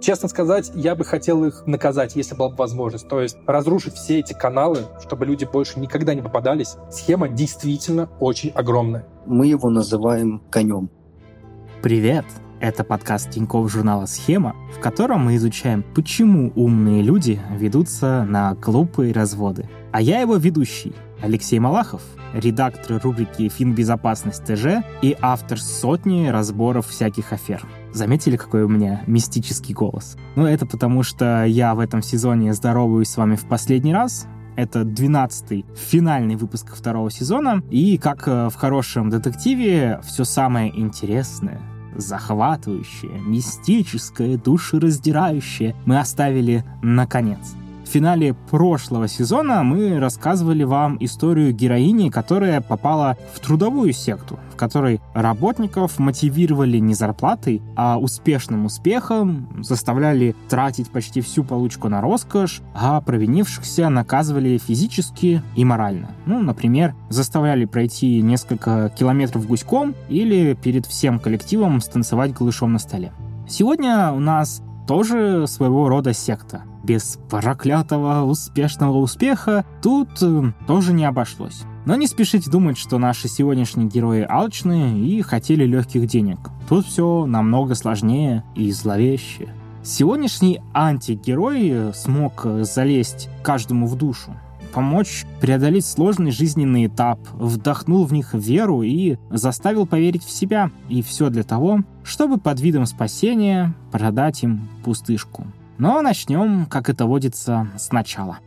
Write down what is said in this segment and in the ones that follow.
Честно сказать, я бы хотел их наказать, если была бы возможность. То есть разрушить все эти каналы, чтобы люди больше никогда не попадались. Схема действительно очень огромная. Мы его называем конем. Привет! Это подкаст Тинькофф журнала «Схема», в котором мы изучаем, почему умные люди ведутся на глупые разводы. А я его ведущий, Алексей Малахов, редактор рубрики «Финбезопасность ТЖ» и автор сотни разборов всяких афер. Заметили, какой у меня мистический голос? Ну, это потому, что я в этом сезоне здороваюсь с вами в последний раз, это 12-й финальный выпуск второго сезона. И как э, в хорошем детективе, все самое интересное, захватывающее, мистическое, душераздирающее мы оставили наконец. В финале прошлого сезона мы рассказывали вам историю героини, которая попала в трудовую секту, в которой работников мотивировали не зарплатой, а успешным успехом, заставляли тратить почти всю получку на роскошь, а провинившихся наказывали физически и морально. Ну, например, заставляли пройти несколько километров гуськом или перед всем коллективом станцевать голышом на столе. Сегодня у нас тоже своего рода секта. Без проклятого успешного успеха тут э, тоже не обошлось. Но не спешите думать, что наши сегодняшние герои алчные и хотели легких денег. Тут все намного сложнее и зловеще. Сегодняшний антигерой смог залезть каждому в душу, помочь преодолеть сложный жизненный этап, вдохнул в них веру и заставил поверить в себя. И все для того, чтобы под видом спасения продать им пустышку. Но начнем, как это водится, сначала.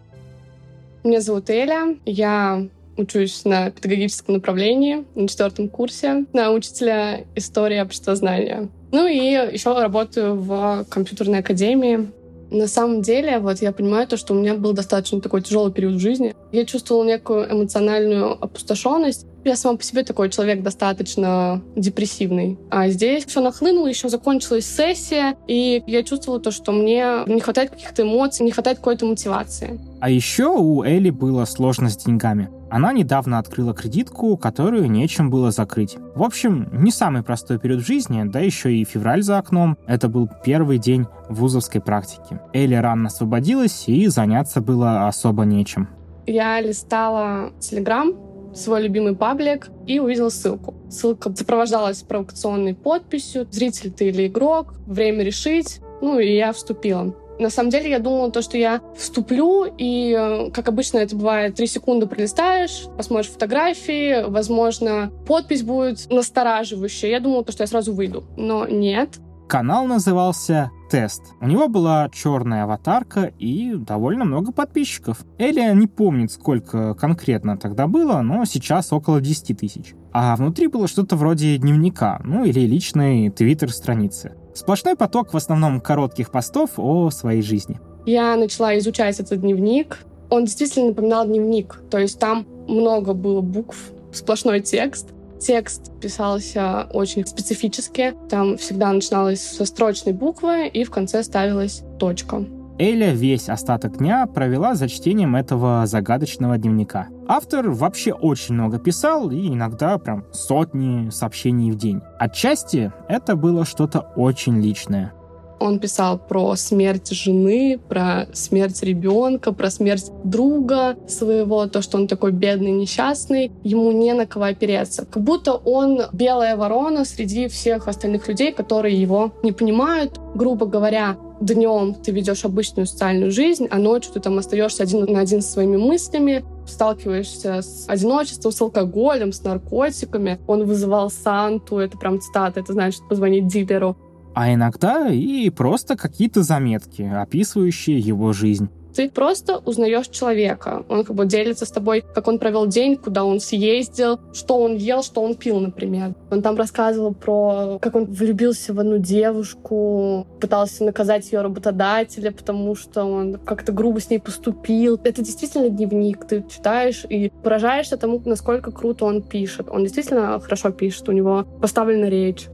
Меня зовут Эля, я учусь на педагогическом направлении на четвертом курсе на учителя истории обществознания. Ну и еще работаю в компьютерной академии на самом деле, вот я понимаю то, что у меня был достаточно такой тяжелый период в жизни. Я чувствовала некую эмоциональную опустошенность. Я сама по себе такой человек достаточно депрессивный. А здесь все нахлынуло, еще закончилась сессия, и я чувствовала то, что мне не хватает каких-то эмоций, не хватает какой-то мотивации. А еще у Элли было сложно с деньгами. Она недавно открыла кредитку, которую нечем было закрыть. В общем, не самый простой период в жизни, да еще и февраль за окном. Это был первый день вузовской практики. Элли рано освободилась, и заняться было особо нечем. Я листала Телеграм, свой любимый паблик и увидела ссылку. Ссылка сопровождалась провокационной подписью «Зритель ты или игрок? Время решить». Ну и я вступила. На самом деле я думала то, что я вступлю, и, э, как обычно это бывает, три секунды пролистаешь, посмотришь фотографии, возможно, подпись будет настораживающая. Я думала то, что я сразу выйду. Но нет. Канал назывался «Тест». У него была черная аватарка и довольно много подписчиков. Элия не помнит, сколько конкретно тогда было, но сейчас около 10 тысяч. А внутри было что-то вроде дневника, ну или личной твиттер-страницы. Сплошной поток в основном коротких постов о своей жизни. Я начала изучать этот дневник. Он действительно напоминал дневник. То есть там много было букв, сплошной текст. Текст писался очень специфически. Там всегда начиналось со строчной буквы, и в конце ставилась точка. Эля весь остаток дня провела за чтением этого загадочного дневника. Автор вообще очень много писал, и иногда прям сотни сообщений в день. Отчасти это было что-то очень личное. Он писал про смерть жены, про смерть ребенка, про смерть друга своего, то, что он такой бедный, несчастный, ему не на кого опереться. Как будто он белая ворона среди всех остальных людей, которые его не понимают. Грубо говоря, днем ты ведешь обычную социальную жизнь, а ночью ты там остаешься один на один со своими мыслями, сталкиваешься с одиночеством, с алкоголем, с наркотиками. Он вызывал Санту, это прям цитата, это значит позвонить дилеру. А иногда и просто какие-то заметки, описывающие его жизнь. Ты просто узнаешь человека. Он как бы делится с тобой, как он провел день, куда он съездил, что он ел, что он пил, например. Он там рассказывал про, как он влюбился в одну девушку, пытался наказать ее работодателя, потому что он как-то грубо с ней поступил. Это действительно дневник. Ты читаешь и поражаешься тому, насколько круто он пишет. Он действительно хорошо пишет, у него поставлена речь.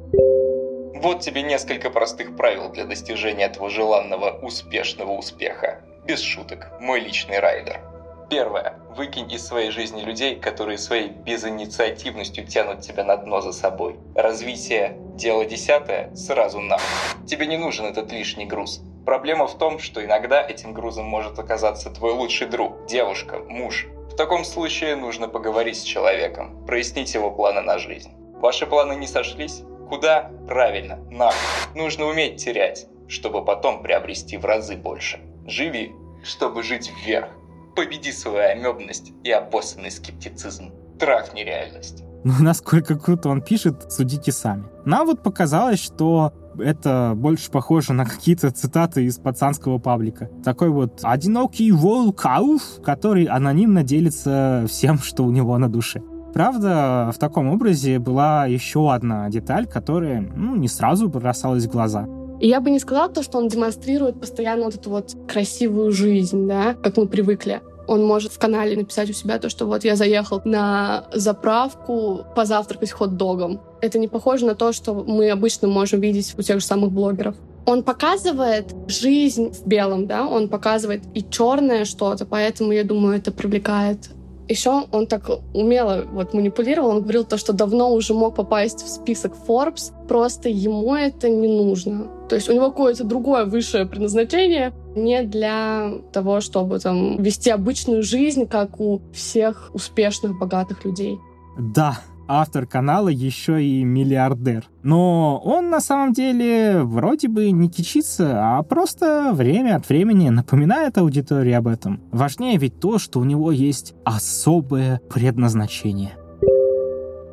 Вот тебе несколько простых правил для достижения этого желанного успешного успеха без шуток, мой личный райдер. Первое. Выкинь из своей жизни людей, которые своей безинициативностью тянут тебя на дно за собой. Развитие. Дело десятое. Сразу на. Тебе не нужен этот лишний груз. Проблема в том, что иногда этим грузом может оказаться твой лучший друг, девушка, муж. В таком случае нужно поговорить с человеком, прояснить его планы на жизнь. Ваши планы не сошлись? Куда? Правильно, на. Нужно уметь терять, чтобы потом приобрести в разы больше. Живи, чтобы жить вверх. Победи свою амебность и опоссанный скептицизм. Трахни реальность. Ну, насколько круто он пишет, судите сами. Нам вот показалось, что это больше похоже на какие-то цитаты из пацанского паблика. Такой вот одинокий волк ауф, который анонимно делится всем, что у него на душе. Правда, в таком образе была еще одна деталь, которая ну, не сразу бросалась в глаза. И я бы не сказала то, что он демонстрирует постоянно вот эту вот красивую жизнь, да, как мы привыкли он может в канале написать у себя то, что вот я заехал на заправку позавтракать хот-догом. Это не похоже на то, что мы обычно можем видеть у тех же самых блогеров. Он показывает жизнь в белом, да, он показывает и черное что-то, поэтому, я думаю, это привлекает еще он так умело вот манипулировал, он говорил то, что давно уже мог попасть в список Forbes, просто ему это не нужно. То есть у него какое-то другое высшее предназначение, не для того, чтобы там вести обычную жизнь, как у всех успешных, богатых людей. Да, автор канала еще и миллиардер. Но он на самом деле вроде бы не кичится, а просто время от времени напоминает аудитории об этом. Важнее ведь то, что у него есть особое предназначение.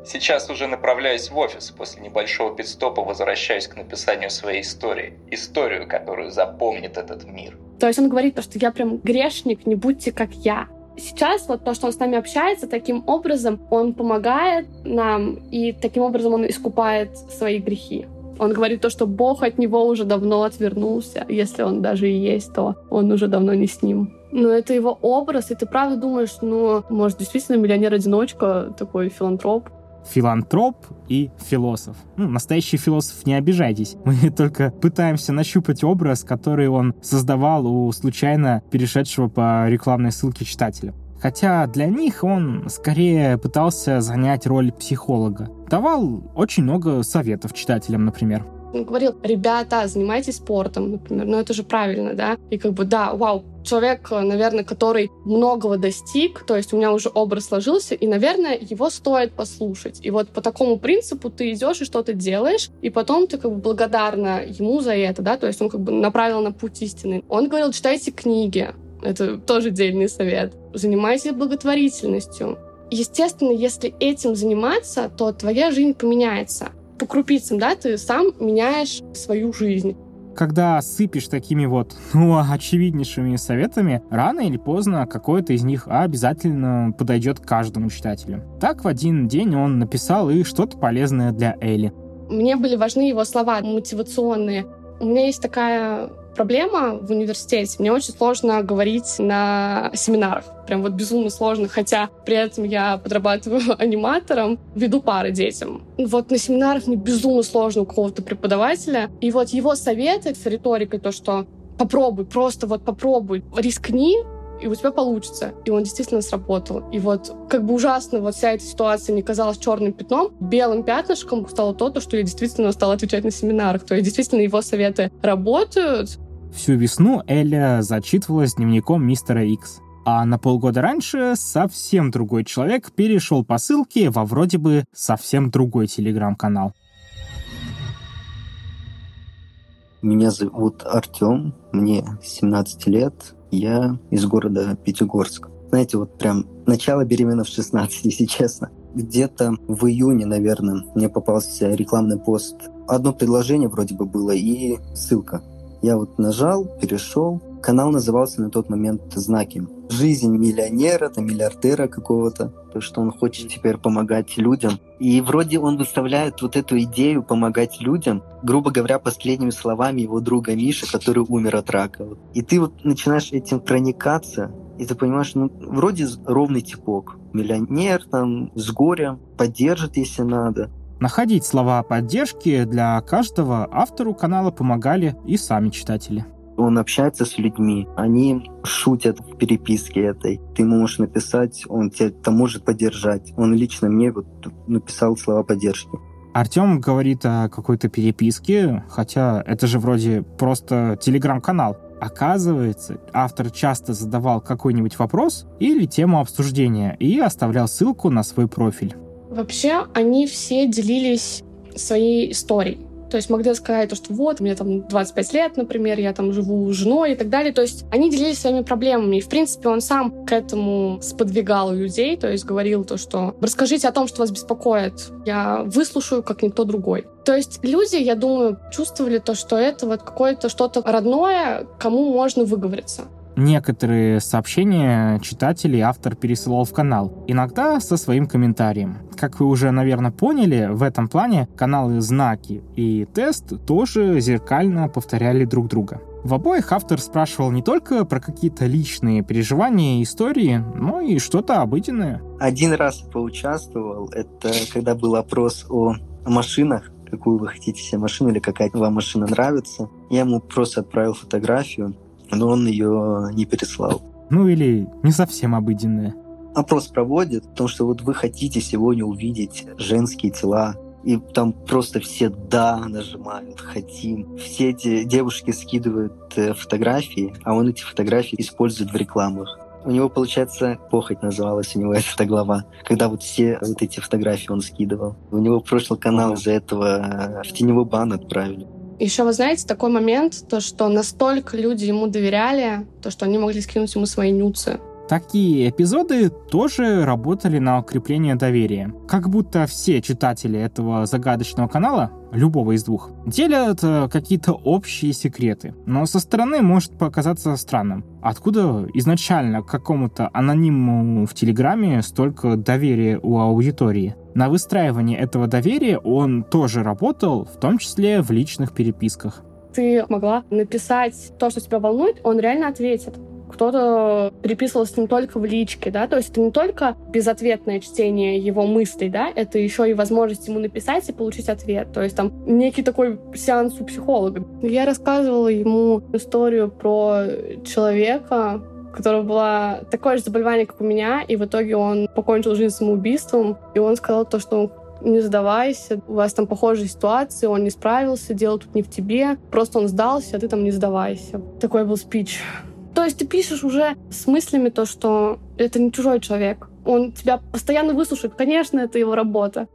Сейчас уже направляюсь в офис, после небольшого пидстопа возвращаюсь к написанию своей истории. Историю, которую запомнит этот мир. То есть он говорит, что я прям грешник, не будьте как я. Сейчас вот то, что он с нами общается, таким образом он помогает нам, и таким образом он искупает свои грехи. Он говорит то, что Бог от него уже давно отвернулся. Если он даже и есть, то он уже давно не с ним. Но это его образ, и ты правда думаешь, ну, может, действительно миллионер-одиночка, такой филантроп, филантроп и философ. Ну, настоящий философ, не обижайтесь. Мы только пытаемся нащупать образ, который он создавал у случайно перешедшего по рекламной ссылке читателя. Хотя для них он скорее пытался занять роль психолога. Давал очень много советов читателям, например. Он говорил, ребята, занимайтесь спортом, например. Ну, это же правильно, да? И как бы, да, вау, человек, наверное, который многого достиг, то есть у меня уже образ сложился, и, наверное, его стоит послушать. И вот по такому принципу ты идешь и что-то делаешь, и потом ты как бы благодарна ему за это, да, то есть он как бы направил на путь истины. Он говорил, читайте книги, это тоже дельный совет. Занимайтесь благотворительностью. Естественно, если этим заниматься, то твоя жизнь поменяется по крупицам, да, ты сам меняешь свою жизнь. Когда сыпешь такими вот, ну, очевиднейшими советами, рано или поздно какой-то из них обязательно подойдет каждому читателю. Так в один день он написал и что-то полезное для Элли. Мне были важны его слова мотивационные. У меня есть такая проблема в университете. Мне очень сложно говорить на семинарах. Прям вот безумно сложно, хотя при этом я подрабатываю аниматором, веду пары детям. Вот на семинарах мне безумно сложно у какого-то преподавателя. И вот его советы с риторикой, то, что попробуй, просто вот попробуй, рискни, и у тебя получится. И он действительно сработал. И вот как бы ужасно вот вся эта ситуация не казалась черным пятном, белым пятнышком стало то, что я действительно стала отвечать на семинарах. То есть действительно его советы работают, Всю весну Эля зачитывалась дневником мистера Икс. А на полгода раньше совсем другой человек перешел по ссылке во вроде бы совсем другой телеграм-канал. Меня зовут Артем, мне 17 лет, я из города Пятигорск. Знаете, вот прям начало беременна в 16, если честно. Где-то в июне, наверное, мне попался рекламный пост. Одно предложение вроде бы было и ссылка. Я вот нажал, перешел. Канал назывался на тот момент «Знаки». Жизнь миллионера, там, миллиардера какого-то. То, что он хочет теперь помогать людям. И вроде он выставляет вот эту идею помогать людям, грубо говоря, последними словами его друга Миши, который умер от рака. И ты вот начинаешь этим проникаться, и ты понимаешь, ну, вроде ровный типок. Миллионер там, с горя, поддержит, если надо. Находить слова поддержки для каждого автору канала помогали и сами читатели. Он общается с людьми, они шутят в переписке этой. Ты ему можешь написать, он тебя там может поддержать. Он лично мне вот написал слова поддержки. Артем говорит о какой-то переписке, хотя это же вроде просто телеграм-канал. Оказывается, автор часто задавал какой-нибудь вопрос или тему обсуждения и оставлял ссылку на свой профиль. Вообще, они все делились своей историей. То есть могли сказать, что вот, мне там 25 лет, например, я там живу с женой и так далее. То есть они делились своими проблемами. И, в принципе, он сам к этому сподвигал людей, то есть говорил то, что расскажите о том, что вас беспокоит. Я выслушаю, как никто другой. То есть люди, я думаю, чувствовали то, что это вот какое-то что-то родное, кому можно выговориться. Некоторые сообщения читателей автор пересылал в канал, иногда со своим комментарием. Как вы уже, наверное, поняли, в этом плане каналы «Знаки» и «Тест» тоже зеркально повторяли друг друга. В обоих автор спрашивал не только про какие-то личные переживания и истории, но и что-то обыденное. Один раз поучаствовал, это когда был опрос о машинах, какую вы хотите себе машину или какая вам машина нравится. Я ему просто отправил фотографию, но он ее не переслал. Ну или не совсем обыденная. Опрос проводит, потому что вот вы хотите сегодня увидеть женские тела, и там просто все «да» нажимают, «хотим». Все эти девушки скидывают э, фотографии, а он эти фотографии использует в рекламах. У него, получается, похоть называлась у него эта глава, когда вот все вот эти фотографии он скидывал. У него прошлый канал из-за этого в теневой бан отправили. Еще вы знаете такой момент, то что настолько люди ему доверяли, то что они могли скинуть ему свои нюцы. Такие эпизоды тоже работали на укрепление доверия. Как будто все читатели этого загадочного канала, любого из двух, делят э, какие-то общие секреты. Но со стороны может показаться странным. Откуда изначально какому-то анониму в Телеграме столько доверия у аудитории? На выстраивание этого доверия он тоже работал, в том числе в личных переписках. Ты могла написать то, что тебя волнует, он реально ответит кто-то переписывался не только в личке, да, то есть это не только безответное чтение его мыслей, да, это еще и возможность ему написать и получить ответ, то есть там некий такой сеанс у психолога. Я рассказывала ему историю про человека, которого было такое же заболевание, как у меня, и в итоге он покончил жизнь самоубийством, и он сказал то, что не сдавайся, у вас там похожие ситуации, он не справился, дело тут не в тебе, просто он сдался, а ты там не сдавайся. Такой был спич. То есть ты пишешь уже с мыслями то, что это не чужой человек. Он тебя постоянно выслушает. Конечно, это его работа.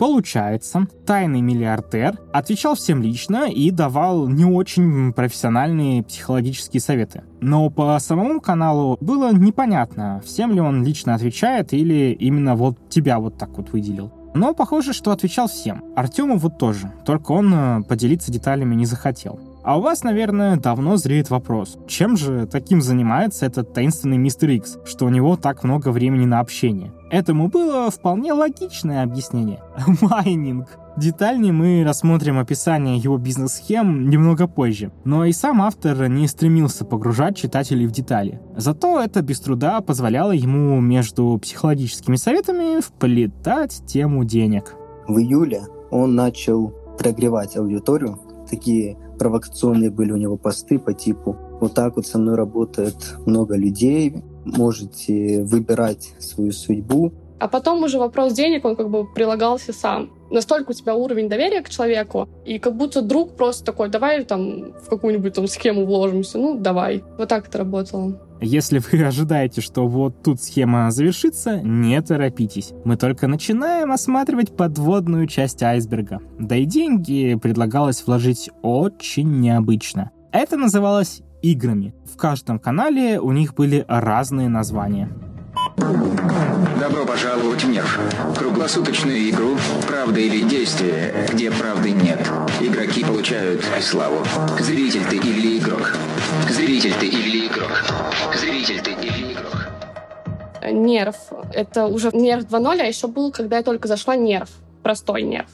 Получается, тайный миллиардер отвечал всем лично и давал не очень профессиональные психологические советы. Но по самому каналу было непонятно, всем ли он лично отвечает или именно вот тебя вот так вот выделил. Но похоже, что отвечал всем. Артему вот тоже, только он э, поделиться деталями не захотел. А у вас, наверное, давно зреет вопрос, чем же таким занимается этот таинственный мистер Икс, что у него так много времени на общение? Этому было вполне логичное объяснение. Майнинг. Детальнее мы рассмотрим описание его бизнес-схем немного позже, но и сам автор не стремился погружать читателей в детали. Зато это без труда позволяло ему между психологическими советами вплетать тему денег. В июле он начал прогревать аудиторию. Такие провокационные были у него посты по типу «Вот так вот со мной работает много людей, можете выбирать свою судьбу». А потом уже вопрос денег, он как бы прилагался сам. Настолько у тебя уровень доверия к человеку, и как будто друг просто такой, давай там в какую-нибудь там схему вложимся, ну давай. Вот так это работало. Если вы ожидаете, что вот тут схема завершится, не торопитесь. Мы только начинаем осматривать подводную часть айсберга. Да и деньги предлагалось вложить очень необычно. Это называлось играми. В каждом канале у них были разные названия. Добро пожаловать в Нерв. Круглосуточную игру «Правда или действие», где правды нет. Игроки получают славу. Зритель ты или игрок? Зритель ты или игрок? Зритель ты или игрок? Нерв. Это уже нерв 2.0, а еще был, когда я только зашла, нерв. Простой нерв.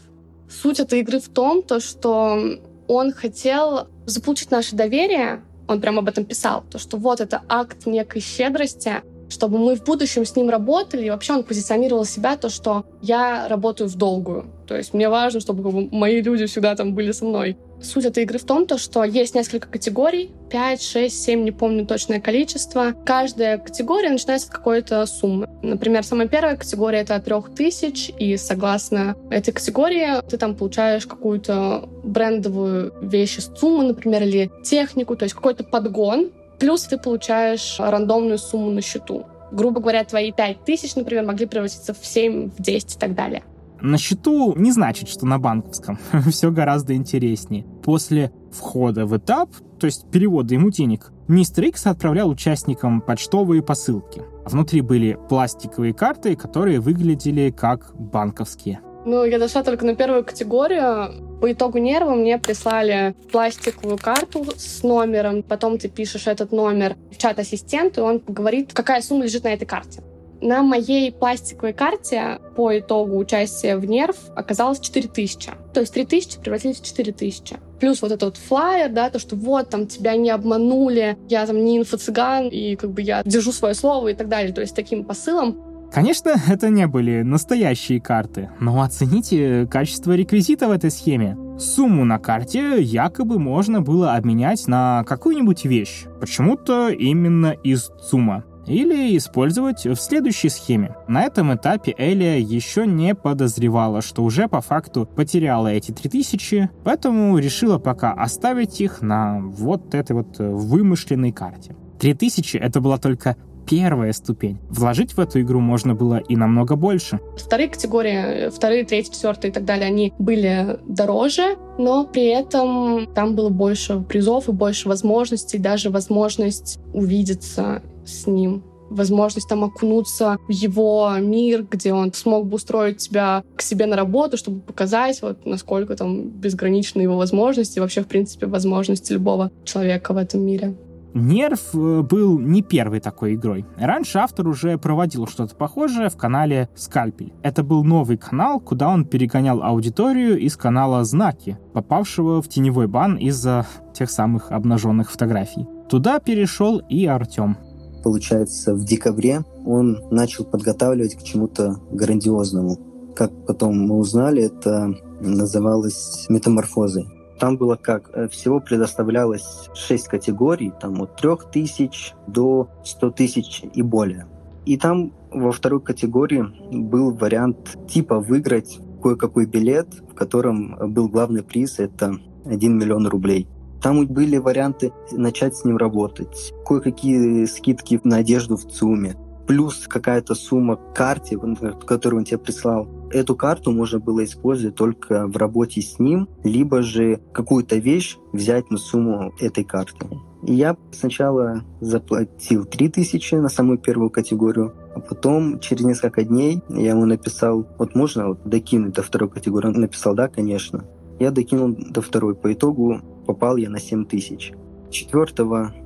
Суть этой игры в том, то, что он хотел заполучить наше доверие, он прямо об этом писал, то, что вот это акт некой щедрости, чтобы мы в будущем с ним работали. И вообще он позиционировал себя то, что я работаю в долгую. То есть мне важно, чтобы мои люди всегда там были со мной. Суть этой игры в том, то, что есть несколько категорий, 5, 6, 7, не помню точное количество. Каждая категория начинается с какой-то суммы. Например, самая первая категория — это от 3000, и согласно этой категории ты там получаешь какую-то брендовую вещь из суммы, например, или технику, то есть какой-то подгон, плюс ты получаешь рандомную сумму на счету грубо говоря, твои 5 тысяч, например, могли превратиться в 7, в 10 и так далее. На счету не значит, что на банковском. Все гораздо интереснее. После входа в этап, то есть перевода ему денег, мистер Икс отправлял участникам почтовые посылки. Внутри были пластиковые карты, которые выглядели как банковские. Ну, я дошла только на первую категорию. По итогу нерва мне прислали пластиковую карту с номером. Потом ты пишешь этот номер в чат ассистенту, и он говорит, какая сумма лежит на этой карте. На моей пластиковой карте по итогу участия в нерв оказалось 4000. То есть 3000 превратились в 4000. Плюс вот этот вот флайер, да, то, что вот там тебя не обманули, я там не инфо-цыган, и как бы я держу свое слово и так далее. То есть таким посылом Конечно, это не были настоящие карты, но оцените качество реквизита в этой схеме. Сумму на карте якобы можно было обменять на какую-нибудь вещь, почему-то именно из ЦУМа, или использовать в следующей схеме. На этом этапе Элия еще не подозревала, что уже по факту потеряла эти 3000, поэтому решила пока оставить их на вот этой вот вымышленной карте. 3000 — это была только первая ступень. Вложить в эту игру можно было и намного больше. Вторые категории, вторые, третьи, четвертые и так далее, они были дороже, но при этом там было больше призов и больше возможностей, даже возможность увидеться с ним возможность там окунуться в его мир, где он смог бы устроить тебя к себе на работу, чтобы показать, вот насколько там безграничны его возможности, вообще, в принципе, возможности любого человека в этом мире. Нерв э, был не первой такой игрой. Раньше автор уже проводил что-то похожее в канале Скальпель. Это был новый канал, куда он перегонял аудиторию из канала Знаки, попавшего в теневой бан из-за тех самых обнаженных фотографий. Туда перешел и Артем. Получается, в декабре он начал подготавливать к чему-то грандиозному. Как потом мы узнали, это называлось метаморфозой. Там было как? Э, всего предоставлялось 6 категорий, там от 3000 до 100 тысяч и более. И там во второй категории был вариант типа выиграть кое-какой билет, в котором был главный приз — это 1 миллион рублей. Там были варианты начать с ним работать, кое-какие скидки на одежду в ЦУМе, плюс какая-то сумма к карте, которую он тебе прислал. Эту карту можно было использовать только в работе с ним, либо же какую-то вещь взять на сумму этой карты. И я сначала заплатил 3000 на самую первую категорию, а потом через несколько дней я ему написал, вот можно вот докинуть до второй категории? Он написал, да, конечно. Я докинул до второй. По итогу попал я на 7000. 4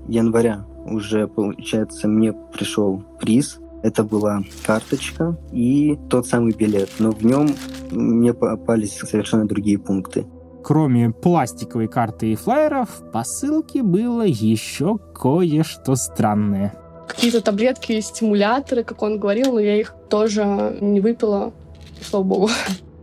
января уже, получается, мне пришел приз. Это была карточка и тот самый билет, но в нем мне попались совершенно другие пункты. Кроме пластиковой карты и флайеров, в посылке было еще кое-что странное. Какие-то таблетки, стимуляторы, как он говорил, но я их тоже не выпила, слава богу.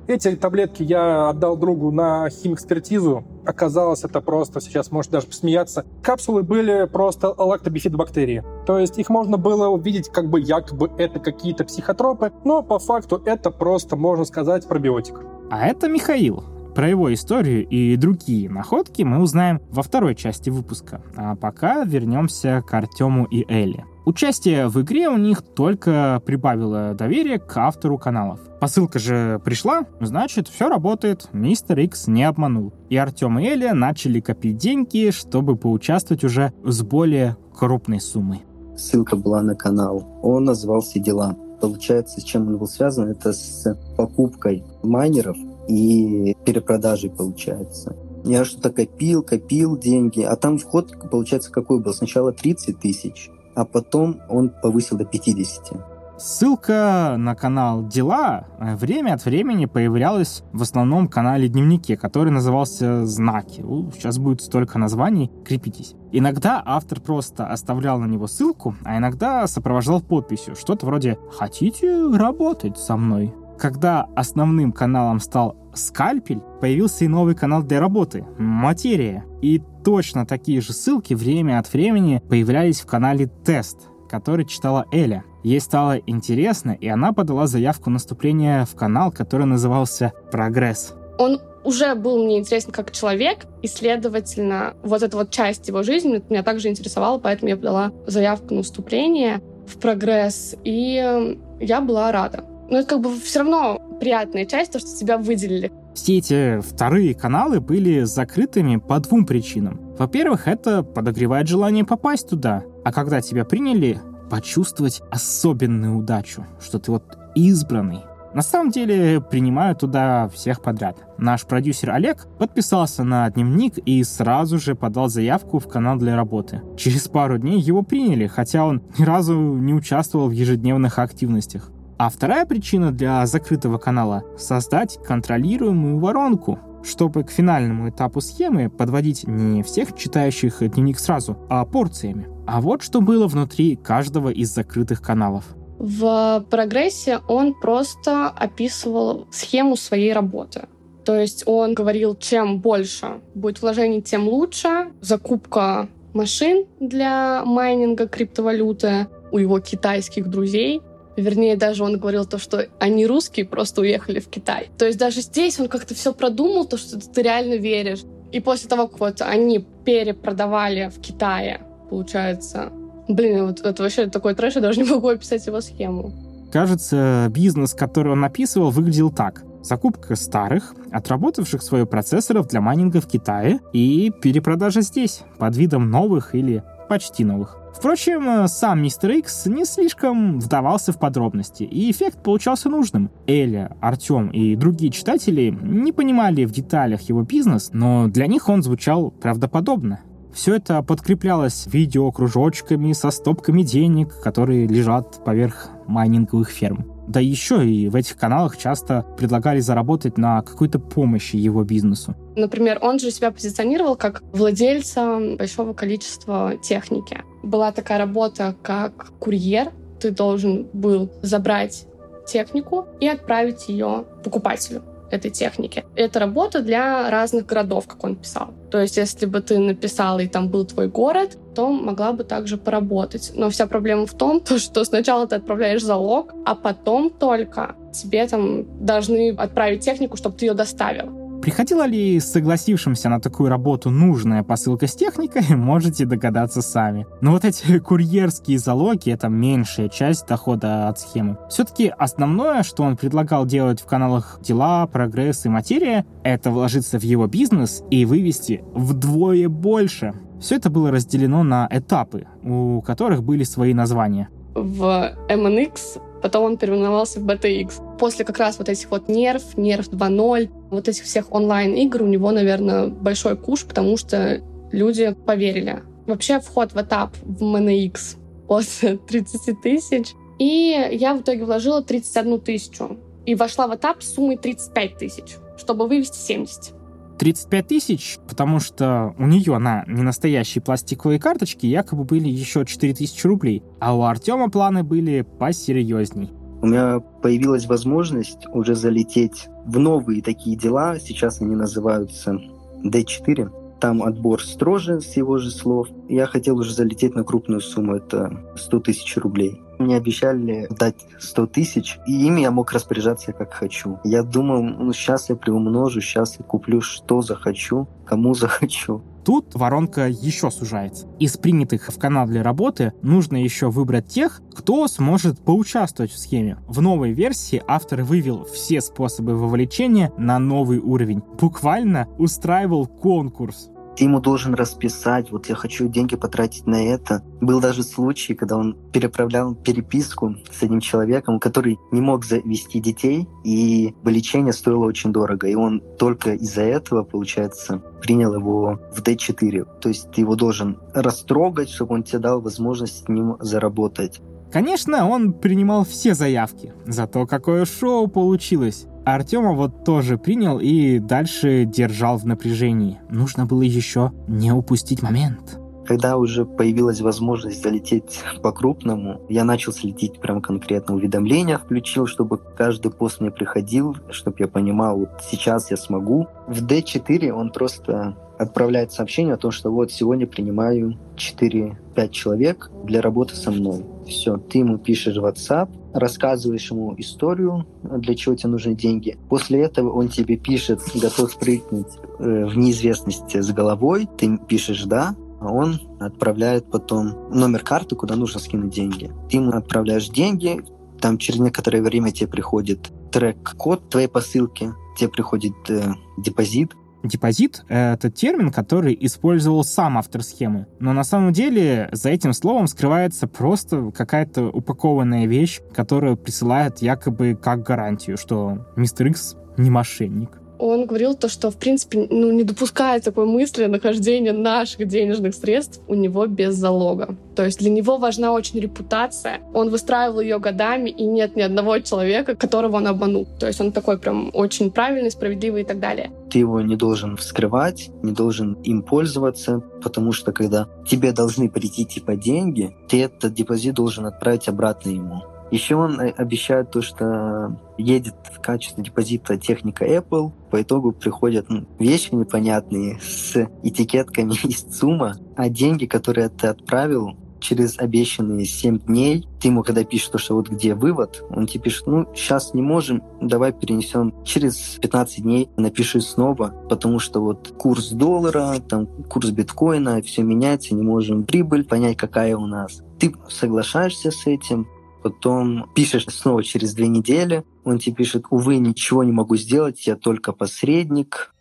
Эти таблетки я отдал другу на химэкспертизу. Оказалось, это просто, сейчас может даже посмеяться, капсулы были просто лактобифидобактерии. То есть их можно было увидеть, как бы якобы это какие-то психотропы, но по факту это просто, можно сказать, пробиотик. А это Михаил. Про его историю и другие находки мы узнаем во второй части выпуска. А пока вернемся к Артему и Элли. Участие в игре у них только прибавило доверие к автору каналов. Посылка же пришла, значит, все работает, мистер Икс не обманул. И Артем и Эля начали копить деньги, чтобы поучаствовать уже с более крупной суммой. Ссылка была на канал. Он назывался «Дела». Получается, с чем он был связан, это с покупкой майнеров и перепродажей, получается. Я что-то копил, копил деньги, а там вход, получается, какой был? Сначала 30 тысяч, а потом он повысил до 50. Ссылка на канал «Дела» время от времени появлялась в основном канале «Дневники», который назывался «Знаки». Сейчас будет столько названий, крепитесь. Иногда автор просто оставлял на него ссылку, а иногда сопровождал подписью, что-то вроде «Хотите работать со мной?» Когда основным каналом стал «Скальпель», появился и новый канал для работы — «Материя». И точно такие же ссылки время от времени появлялись в канале «Тест», который читала Эля. Ей стало интересно, и она подала заявку на вступление в канал, который назывался «Прогресс». Он уже был мне интересен как человек, и, следовательно, вот эта вот часть его жизни меня также интересовала, поэтому я подала заявку на вступление в прогресс, и я была рада. Но это как бы все равно приятная часть, то, что тебя выделили. Все эти вторые каналы были закрытыми по двум причинам. Во-первых, это подогревает желание попасть туда, а когда тебя приняли, почувствовать особенную удачу, что ты вот избранный, на самом деле, принимаю туда всех подряд. Наш продюсер Олег подписался на дневник и сразу же подал заявку в канал для работы. Через пару дней его приняли, хотя он ни разу не участвовал в ежедневных активностях. А вторая причина для закрытого канала — создать контролируемую воронку, чтобы к финальному этапу схемы подводить не всех читающих дневник сразу, а порциями. А вот что было внутри каждого из закрытых каналов. В прогрессе он просто описывал схему своей работы. То есть он говорил, чем больше будет вложений, тем лучше. Закупка машин для майнинга криптовалюты у его китайских друзей. Вернее, даже он говорил то, что они русские просто уехали в Китай. То есть даже здесь он как-то все продумал, то, что ты реально веришь. И после того, как вот они перепродавали в Китае, получается, Блин, вот это вообще такой трэш, я даже не могу описать его схему. Кажется, бизнес, который он описывал, выглядел так. Закупка старых, отработавших свои процессоров для майнинга в Китае и перепродажа здесь, под видом новых или почти новых. Впрочем, сам Мистер Икс не слишком вдавался в подробности, и эффект получался нужным. Эля, Артем и другие читатели не понимали в деталях его бизнес, но для них он звучал правдоподобно. Все это подкреплялось видеокружочками со стопками денег, которые лежат поверх майнинговых ферм. Да еще и в этих каналах часто предлагали заработать на какой-то помощи его бизнесу. Например, он же себя позиционировал как владельца большого количества техники. Была такая работа, как курьер. Ты должен был забрать технику и отправить ее покупателю этой техники. Это работа для разных городов, как он писал. То есть, если бы ты написал, и там был твой город, то могла бы также поработать. Но вся проблема в том, то, что сначала ты отправляешь залог, а потом только тебе там должны отправить технику, чтобы ты ее доставил. Приходила ли согласившимся на такую работу нужная посылка с техникой, можете догадаться сами. Но вот эти курьерские залоги — это меньшая часть дохода от схемы. Все-таки основное, что он предлагал делать в каналах «Дела», «Прогресс» и «Материя» — это вложиться в его бизнес и вывести вдвое больше. Все это было разделено на этапы, у которых были свои названия. В MNX Потом он переименовался в BTX. После как раз вот этих вот нерв, нерв 2.0, вот этих всех онлайн-игр у него, наверное, большой куш, потому что люди поверили. Вообще вход в этап в MNX от 30 тысяч. И я в итоге вложила 31 тысячу. И вошла в этап с суммой 35 тысяч, чтобы вывести 70. 35 тысяч, потому что у нее на ненастоящие пластиковые карточки якобы были еще 4 тысячи рублей, а у Артема планы были посерьезней. У меня появилась возможность уже залететь в новые такие дела, сейчас они называются D4. Там отбор строже, с его же слов. Я хотел уже залететь на крупную сумму, это 100 тысяч рублей. Мне обещали дать 100 тысяч, и ими я мог распоряжаться как хочу. Я думал, ну сейчас я приумножу, сейчас я куплю что захочу, кому захочу. Тут воронка еще сужается. Из принятых в канал для работы нужно еще выбрать тех, кто сможет поучаствовать в схеме. В новой версии автор вывел все способы вовлечения на новый уровень. Буквально устраивал конкурс ты ему должен расписать, вот я хочу деньги потратить на это. Был даже случай, когда он переправлял переписку с одним человеком, который не мог завести детей, и лечение стоило очень дорого. И он только из-за этого, получается, принял его в D4. То есть ты его должен растрогать, чтобы он тебе дал возможность с ним заработать. Конечно, он принимал все заявки. Зато какое шоу получилось. Артема вот тоже принял и дальше держал в напряжении. Нужно было еще не упустить момент. Когда уже появилась возможность залететь по-крупному, я начал следить прям конкретно уведомления, включил, чтобы каждый пост мне приходил, чтобы я понимал, вот сейчас я смогу. В D4 он просто отправляет сообщение о том, что вот сегодня принимаю 4-5 человек для работы со мной. Все, ты ему пишешь WhatsApp, рассказываешь ему историю, для чего тебе нужны деньги. После этого он тебе пишет, готов прыгнуть э, в неизвестность с головой, ты пишешь «да», а он отправляет потом номер карты, куда нужно скинуть деньги. Ты ему отправляешь деньги, там через некоторое время тебе приходит трек-код твоей посылки, тебе приходит э, депозит, Депозит — это термин, который использовал сам автор схемы. Но на самом деле за этим словом скрывается просто какая-то упакованная вещь, которую присылает якобы как гарантию, что мистер Икс не мошенник он говорил то, что, в принципе, ну, не допускает такой мысли нахождения наших денежных средств у него без залога. То есть для него важна очень репутация. Он выстраивал ее годами, и нет ни одного человека, которого он обманул. То есть он такой прям очень правильный, справедливый и так далее. Ты его не должен вскрывать, не должен им пользоваться, потому что когда тебе должны прийти типа деньги, ты этот депозит должен отправить обратно ему. Еще он э, обещает то, что едет в качестве депозита техника Apple. По итогу приходят ну, вещи непонятные с этикетками из ЦУМа, а деньги, которые ты отправил, через обещанные 7 дней, ты ему когда пишешь то, что вот где вывод, он тебе пишет, ну, сейчас не можем, давай перенесем через 15 дней, напиши снова, потому что вот курс доллара, там курс биткоина, все меняется, не можем прибыль понять, какая у нас. Ты соглашаешься с этим, потом пишешь снова через две недели, он тебе пишет, увы, ничего не могу сделать, я только посредник.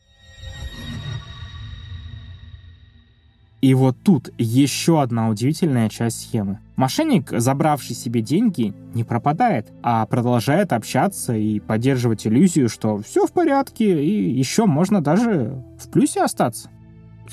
И вот тут еще одна удивительная часть схемы. Мошенник, забравший себе деньги, не пропадает, а продолжает общаться и поддерживать иллюзию, что все в порядке и еще можно даже в плюсе остаться.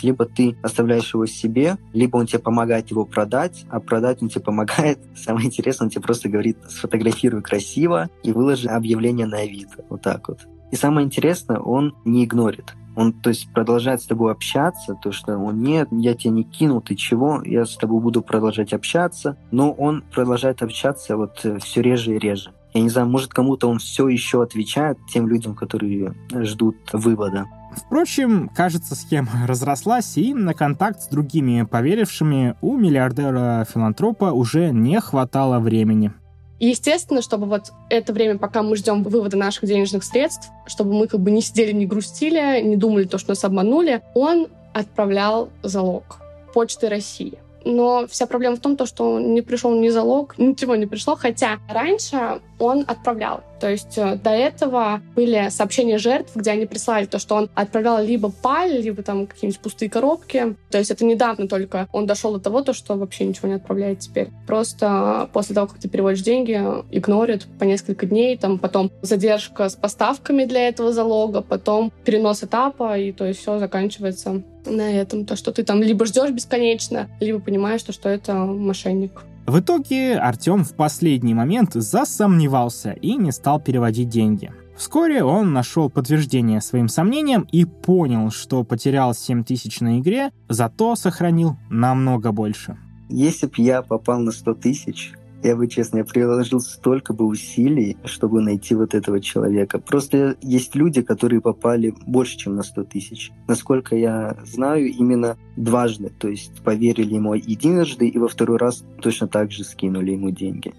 Либо ты оставляешь его себе, либо он тебе помогает его продать, а продать он тебе помогает. Самое интересное, он тебе просто говорит, сфотографируй красиво и выложи объявление на Авито. Вот так вот. И самое интересное, он не игнорит. Он, то есть, продолжает с тобой общаться, то, что он, нет, я тебя не кинул, ты чего, я с тобой буду продолжать общаться, но он продолжает общаться вот э, все реже и реже. Я не знаю, может, кому-то он все еще отвечает тем людям, которые ждут вывода. Впрочем, кажется, схема разрослась, и на контакт с другими поверившими у миллиардера-филантропа уже не хватало времени. Естественно, чтобы вот это время, пока мы ждем вывода наших денежных средств, чтобы мы как бы не сидели, не грустили, не думали то, что нас обманули, он отправлял залог Почты России но вся проблема в том, то, что не пришел ни залог, ничего не пришло, хотя раньше он отправлял. То есть э, до этого были сообщения жертв, где они прислали то, что он отправлял либо паль, либо там какие-нибудь пустые коробки. То есть это недавно только он дошел до того, то, что вообще ничего не отправляет теперь. Просто после того, как ты переводишь деньги, игнорит по несколько дней, там потом задержка с поставками для этого залога, потом перенос этапа, и то есть все заканчивается на этом. То, что ты там либо ждешь бесконечно, либо понимаешь, что, что это мошенник. В итоге Артем в последний момент засомневался и не стал переводить деньги. Вскоре он нашел подтверждение своим сомнениям и понял, что потерял 7 тысяч на игре, зато сохранил намного больше. Если бы я попал на 100 тысяч, я бы, честно, я приложил столько бы усилий, чтобы найти вот этого человека. Просто есть люди, которые попали больше, чем на 100 тысяч. Насколько я знаю, именно дважды. То есть поверили ему единожды, и во второй раз точно так же скинули ему деньги.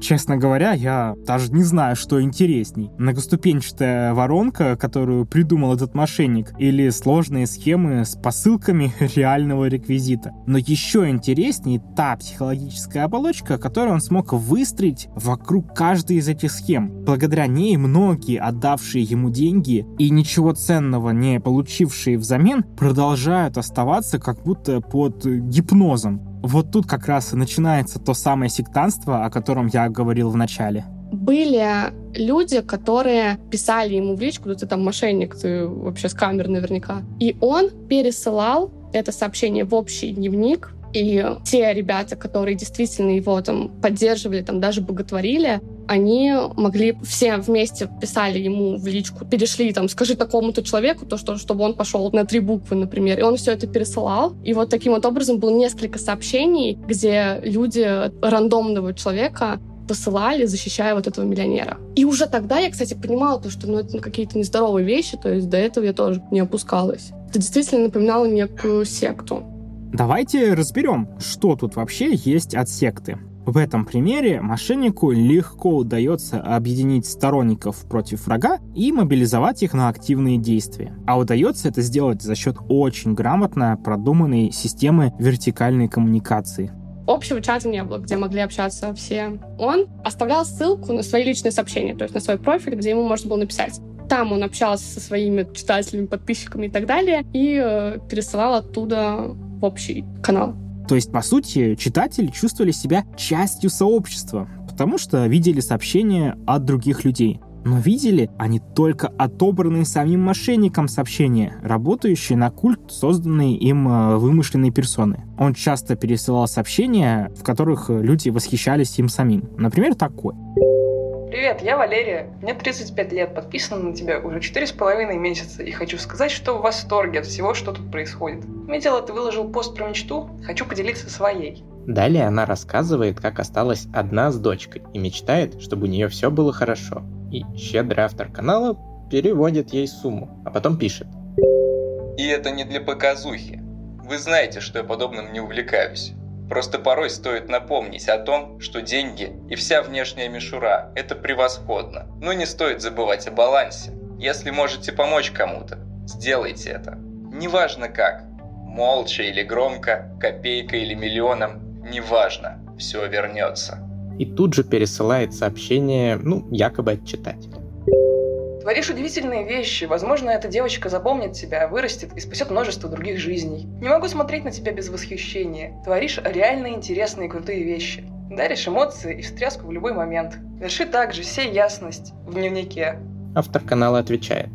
Честно говоря, я даже не знаю, что интересней. Многоступенчатая воронка, которую придумал этот мошенник, или сложные схемы с посылками реального реквизита. Но еще интереснее та психологическая оболочка, которую он смог выстроить вокруг каждой из этих схем. Благодаря ней многие, отдавшие ему деньги и ничего ценного не получившие взамен, продолжают оставаться как будто под гипнозом вот тут как раз и начинается то самое сектанство, о котором я говорил в начале. Были люди, которые писали ему в личку, да ты там мошенник, ты вообще с камер наверняка. И он пересылал это сообщение в общий дневник И те ребята, которые действительно его там поддерживали, там даже боготворили, они могли все вместе писали ему в личку, перешли там, скажи такому-то человеку, то, что, чтобы он пошел на три буквы, например. И он все это пересылал. И вот таким вот образом было несколько сообщений, где люди рандомного человека посылали, защищая вот этого миллионера. И уже тогда я, кстати, понимала то, что ну, это какие-то нездоровые вещи, то есть до этого я тоже не опускалась. Это действительно напоминало некую секту. Давайте разберем, что тут вообще есть от секты. В этом примере мошеннику легко удается объединить сторонников против врага и мобилизовать их на активные действия. А удается это сделать за счет очень грамотно продуманной системы вертикальной коммуникации. Общего чата не было, где могли общаться все. Он оставлял ссылку на свои личные сообщения, то есть на свой профиль, где ему можно было написать. Там он общался со своими читателями, подписчиками и так далее, и э, пересылал оттуда общий канал. То есть, по сути, читатели чувствовали себя частью сообщества, потому что видели сообщения от других людей. Но видели они только отобранные самим мошенником сообщения, работающие на культ, созданные им э, вымышленные персоны. Он часто пересылал сообщения, в которых люди восхищались им самим. Например, такой. Привет, я Валерия. Мне 35 лет, подписана на тебя уже 4,5 месяца и хочу сказать, что в восторге от всего, что тут происходит. Видела, ты выложил пост про мечту, хочу поделиться своей. Далее она рассказывает, как осталась одна с дочкой и мечтает, чтобы у нее все было хорошо. И щедрый автор канала переводит ей сумму, а потом пишет. И это не для показухи. Вы знаете, что я подобным не увлекаюсь. Просто порой стоит напомнить о том, что деньги и вся внешняя мишура – это превосходно. Но не стоит забывать о балансе. Если можете помочь кому-то, сделайте это. Неважно как. Молча или громко, копейкой или миллионом, неважно. Все вернется. И тут же пересылает сообщение, ну, якобы от читателя. Творишь удивительные вещи. Возможно, эта девочка запомнит тебя, вырастет и спасет множество других жизней. Не могу смотреть на тебя без восхищения. Творишь реально интересные и крутые вещи. Даришь эмоции и встряску в любой момент. Верши также сей ясность в дневнике. Автор канала отвечает.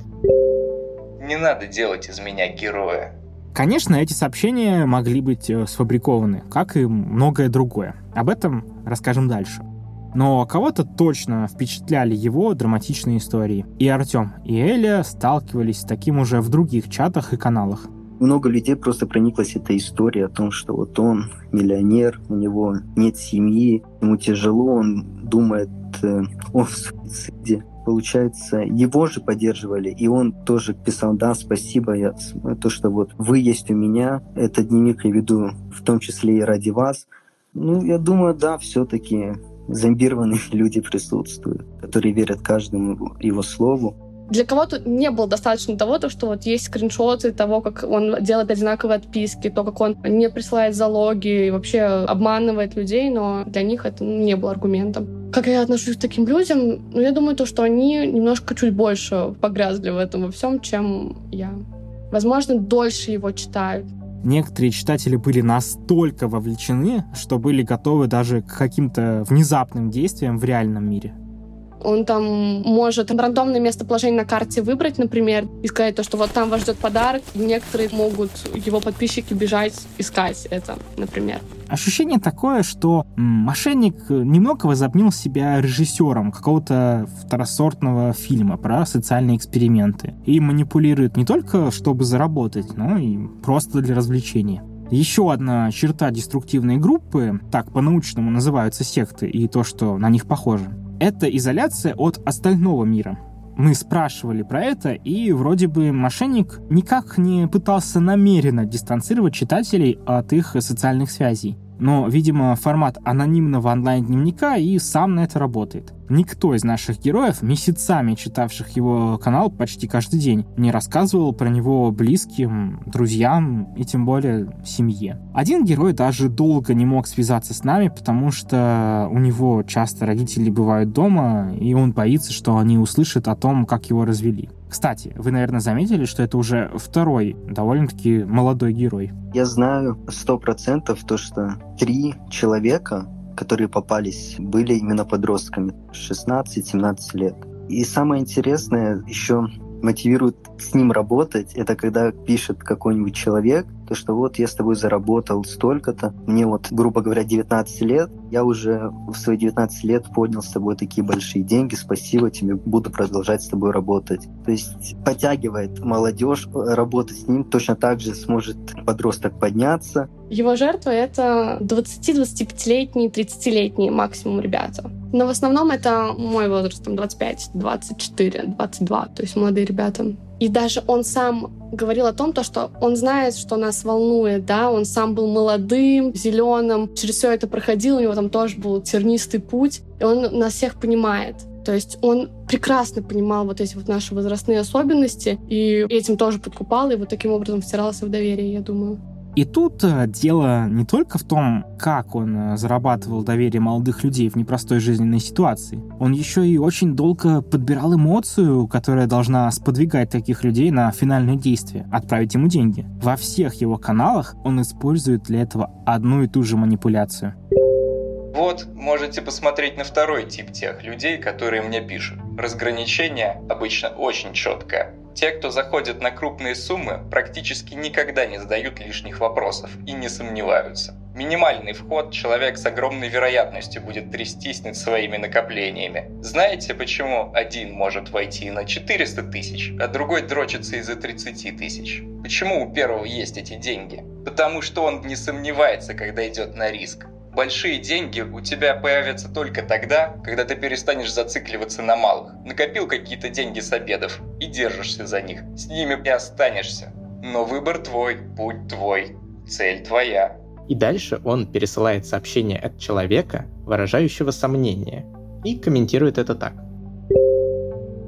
Не надо делать из меня героя. Конечно, эти сообщения могли быть э, сфабрикованы, как и многое другое. Об этом расскажем дальше. Но кого-то точно впечатляли его драматичные истории. И Артем, и Эля сталкивались с таким уже в других чатах и каналах. Много людей просто прониклась эта история о том, что вот он миллионер, у него нет семьи, ему тяжело, он думает э, о суициде. Получается, его же поддерживали, и он тоже писал, да, спасибо, я, то, что вот вы есть у меня, этот дневник я веду в том числе и ради вас. Ну, я думаю, да, все-таки зомбированные люди присутствуют, которые верят каждому его слову. Для кого-то не было достаточно того, то, что вот есть скриншоты того, как он делает одинаковые отписки, то, как он не присылает залоги и вообще обманывает людей, но для них это не было аргументом. Как я отношусь к таким людям? Ну, я думаю, то, что они немножко чуть больше погрязли в этом во всем, чем я. Возможно, дольше его читают. Некоторые читатели были настолько вовлечены, что были готовы даже к каким-то внезапным действиям в реальном мире. Он там может рандомное местоположение на карте выбрать, например, и сказать то, что вот там вас ждет подарок, и некоторые могут, его подписчики, бежать искать это, например. Ощущение такое, что мошенник немного возобнил себя режиссером какого-то второсортного фильма про социальные эксперименты и манипулирует не только, чтобы заработать, но и просто для развлечения. Еще одна черта деструктивной группы, так по-научному называются секты, и то, что на них похоже, это изоляция от остального мира. Мы спрашивали про это, и вроде бы мошенник никак не пытался намеренно дистанцировать читателей от их социальных связей но, видимо, формат анонимного онлайн-дневника и сам на это работает. Никто из наших героев, месяцами читавших его канал почти каждый день, не рассказывал про него близким, друзьям и тем более семье. Один герой даже долго не мог связаться с нами, потому что у него часто родители бывают дома, и он боится, что они услышат о том, как его развели. Кстати, вы, наверное, заметили, что это уже второй довольно-таки молодой герой. Я знаю сто процентов то, что три человека, которые попались, были именно подростками, 16-17 лет. И самое интересное, еще мотивирует с ним работать, это когда пишет какой-нибудь человек, то что вот я с тобой заработал столько-то, мне вот, грубо говоря, 19 лет, я уже в свои 19 лет поднял с тобой такие большие деньги, спасибо тебе, буду продолжать с тобой работать. То есть подтягивает молодежь, работать с ним точно так же сможет подросток подняться. Его жертвы — это 20-25-летние, 30-летние максимум ребята. Но в основном это мой возраст, там 25, 24, 22, то есть молодые ребята. И даже он сам говорил о том, то, что он знает, что нас волнует, да, он сам был молодым, зеленым, через все это проходил, у него там тоже был тернистый путь, и он нас всех понимает. То есть он прекрасно понимал вот эти вот наши возрастные особенности и этим тоже подкупал, и вот таким образом втирался в доверие, я думаю. И тут э, дело не только в том, как он э, зарабатывал доверие молодых людей в непростой жизненной ситуации. Он еще и очень долго подбирал эмоцию, которая должна сподвигать таких людей на финальное действие — отправить ему деньги. Во всех его каналах он использует для этого одну и ту же манипуляцию. Вот, можете посмотреть на второй тип тех людей, которые мне пишут. Разграничение обычно очень четкое. Те, кто заходит на крупные суммы, практически никогда не задают лишних вопросов и не сомневаются. Минимальный вход человек с огромной вероятностью будет трястись над своими накоплениями. Знаете, почему один может войти на 400 тысяч, а другой дрочится из-за 30 тысяч? Почему у первого есть эти деньги? Потому что он не сомневается, когда идет на риск. Большие деньги у тебя появятся только тогда, когда ты перестанешь зацикливаться на малых. Накопил какие-то деньги с обедов и держишься за них. С ними и останешься. Но выбор твой, путь твой, цель твоя. И дальше он пересылает сообщение от человека, выражающего сомнение, и комментирует это так.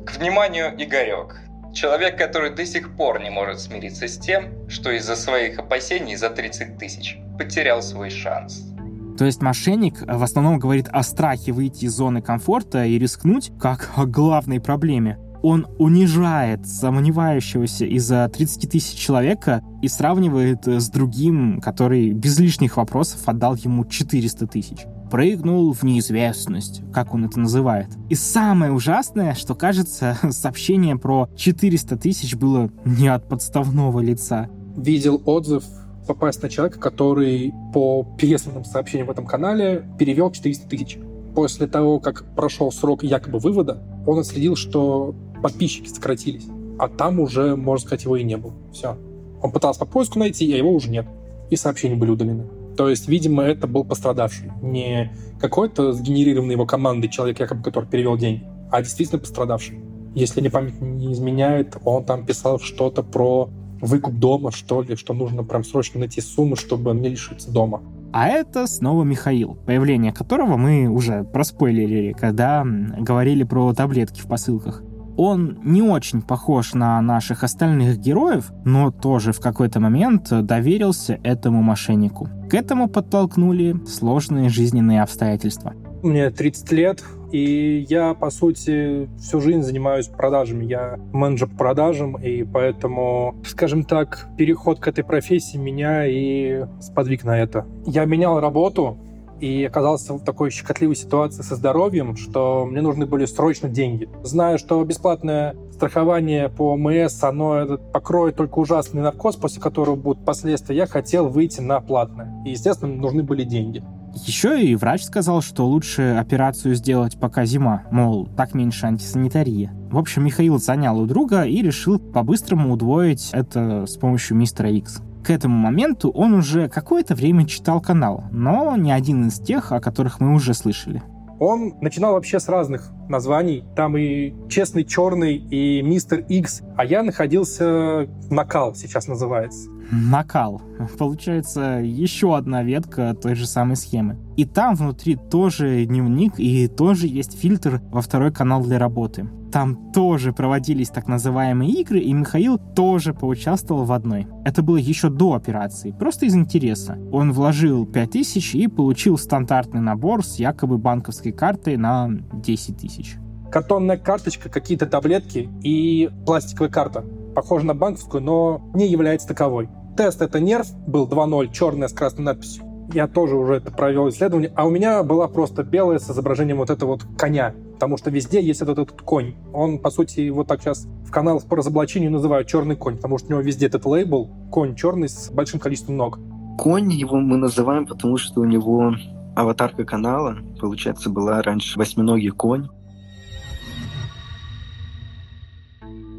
К вниманию, Игорек. Человек, который до сих пор не может смириться с тем, что из-за своих опасений за 30 тысяч потерял свой шанс. То есть мошенник в основном говорит о страхе выйти из зоны комфорта и рискнуть как о главной проблеме. Он унижает сомневающегося из-за 30 тысяч человека и сравнивает с другим, который без лишних вопросов отдал ему 400 тысяч прыгнул в неизвестность, как он это называет. И самое ужасное, что кажется, сообщение про 400 тысяч было не от подставного лица. Видел отзыв попасть на человека, который по пересланным сообщениям в этом канале перевел 400 тысяч. После того, как прошел срок якобы вывода, он отследил, что подписчики сократились. А там уже, можно сказать, его и не было. Все. Он пытался по поиску найти, а его уже нет. И сообщения были удалены. То есть, видимо, это был пострадавший. Не какой-то сгенерированный его командой человек, якобы, который перевел деньги, а действительно пострадавший. Если мне память не изменяет, он там писал что-то про выкуп дома, что ли, что нужно прям срочно найти сумму, чтобы не лишиться дома. А это снова Михаил, появление которого мы уже проспойлерили, когда говорили про таблетки в посылках. Он не очень похож на наших остальных героев, но тоже в какой-то момент доверился этому мошеннику. К этому подтолкнули сложные жизненные обстоятельства. Мне 30 лет, и я, по сути, всю жизнь занимаюсь продажами. Я менеджер по продажам, и поэтому, скажем так, переход к этой профессии меня и сподвиг на это. Я менял работу, и оказался в такой щекотливой ситуации со здоровьем, что мне нужны были срочно деньги. Знаю, что бесплатное страхование по МС, оно покроет только ужасный наркоз, после которого будут последствия. Я хотел выйти на платное. И, естественно, нужны были деньги. Еще и врач сказал, что лучше операцию сделать пока зима, мол, так меньше антисанитарии. В общем, Михаил занял у друга и решил по-быстрому удвоить это с помощью мистера Икс. К этому моменту он уже какое-то время читал канал, но не один из тех, о которых мы уже слышали. Он начинал вообще с разных названий. Там и Честный Черный, и Мистер Икс. А я находился в Накал, сейчас называется. Накал. Получается, еще одна ветка той же самой схемы. И там внутри тоже дневник, и тоже есть фильтр во второй канал для работы. Там тоже проводились так называемые игры, и Михаил тоже поучаствовал в одной. Это было еще до операции, просто из интереса. Он вложил 5000 и получил стандартный набор с якобы банковской картой на 10 тысяч. Картонная карточка, какие-то таблетки и пластиковая карта. Похожа на банковскую, но не является таковой. Тест это нерв, был 2.0, черная с красной надписью. Я тоже уже это провел исследование. А у меня была просто белая с изображением вот этого вот коня. Потому что везде есть этот, этот конь. Он, по сути, вот так сейчас в каналах по разоблачению называют черный конь, потому что у него везде этот лейбл конь черный с большим количеством ног. Конь его мы называем, потому что у него аватарка канала, получается, была раньше восьминогий конь.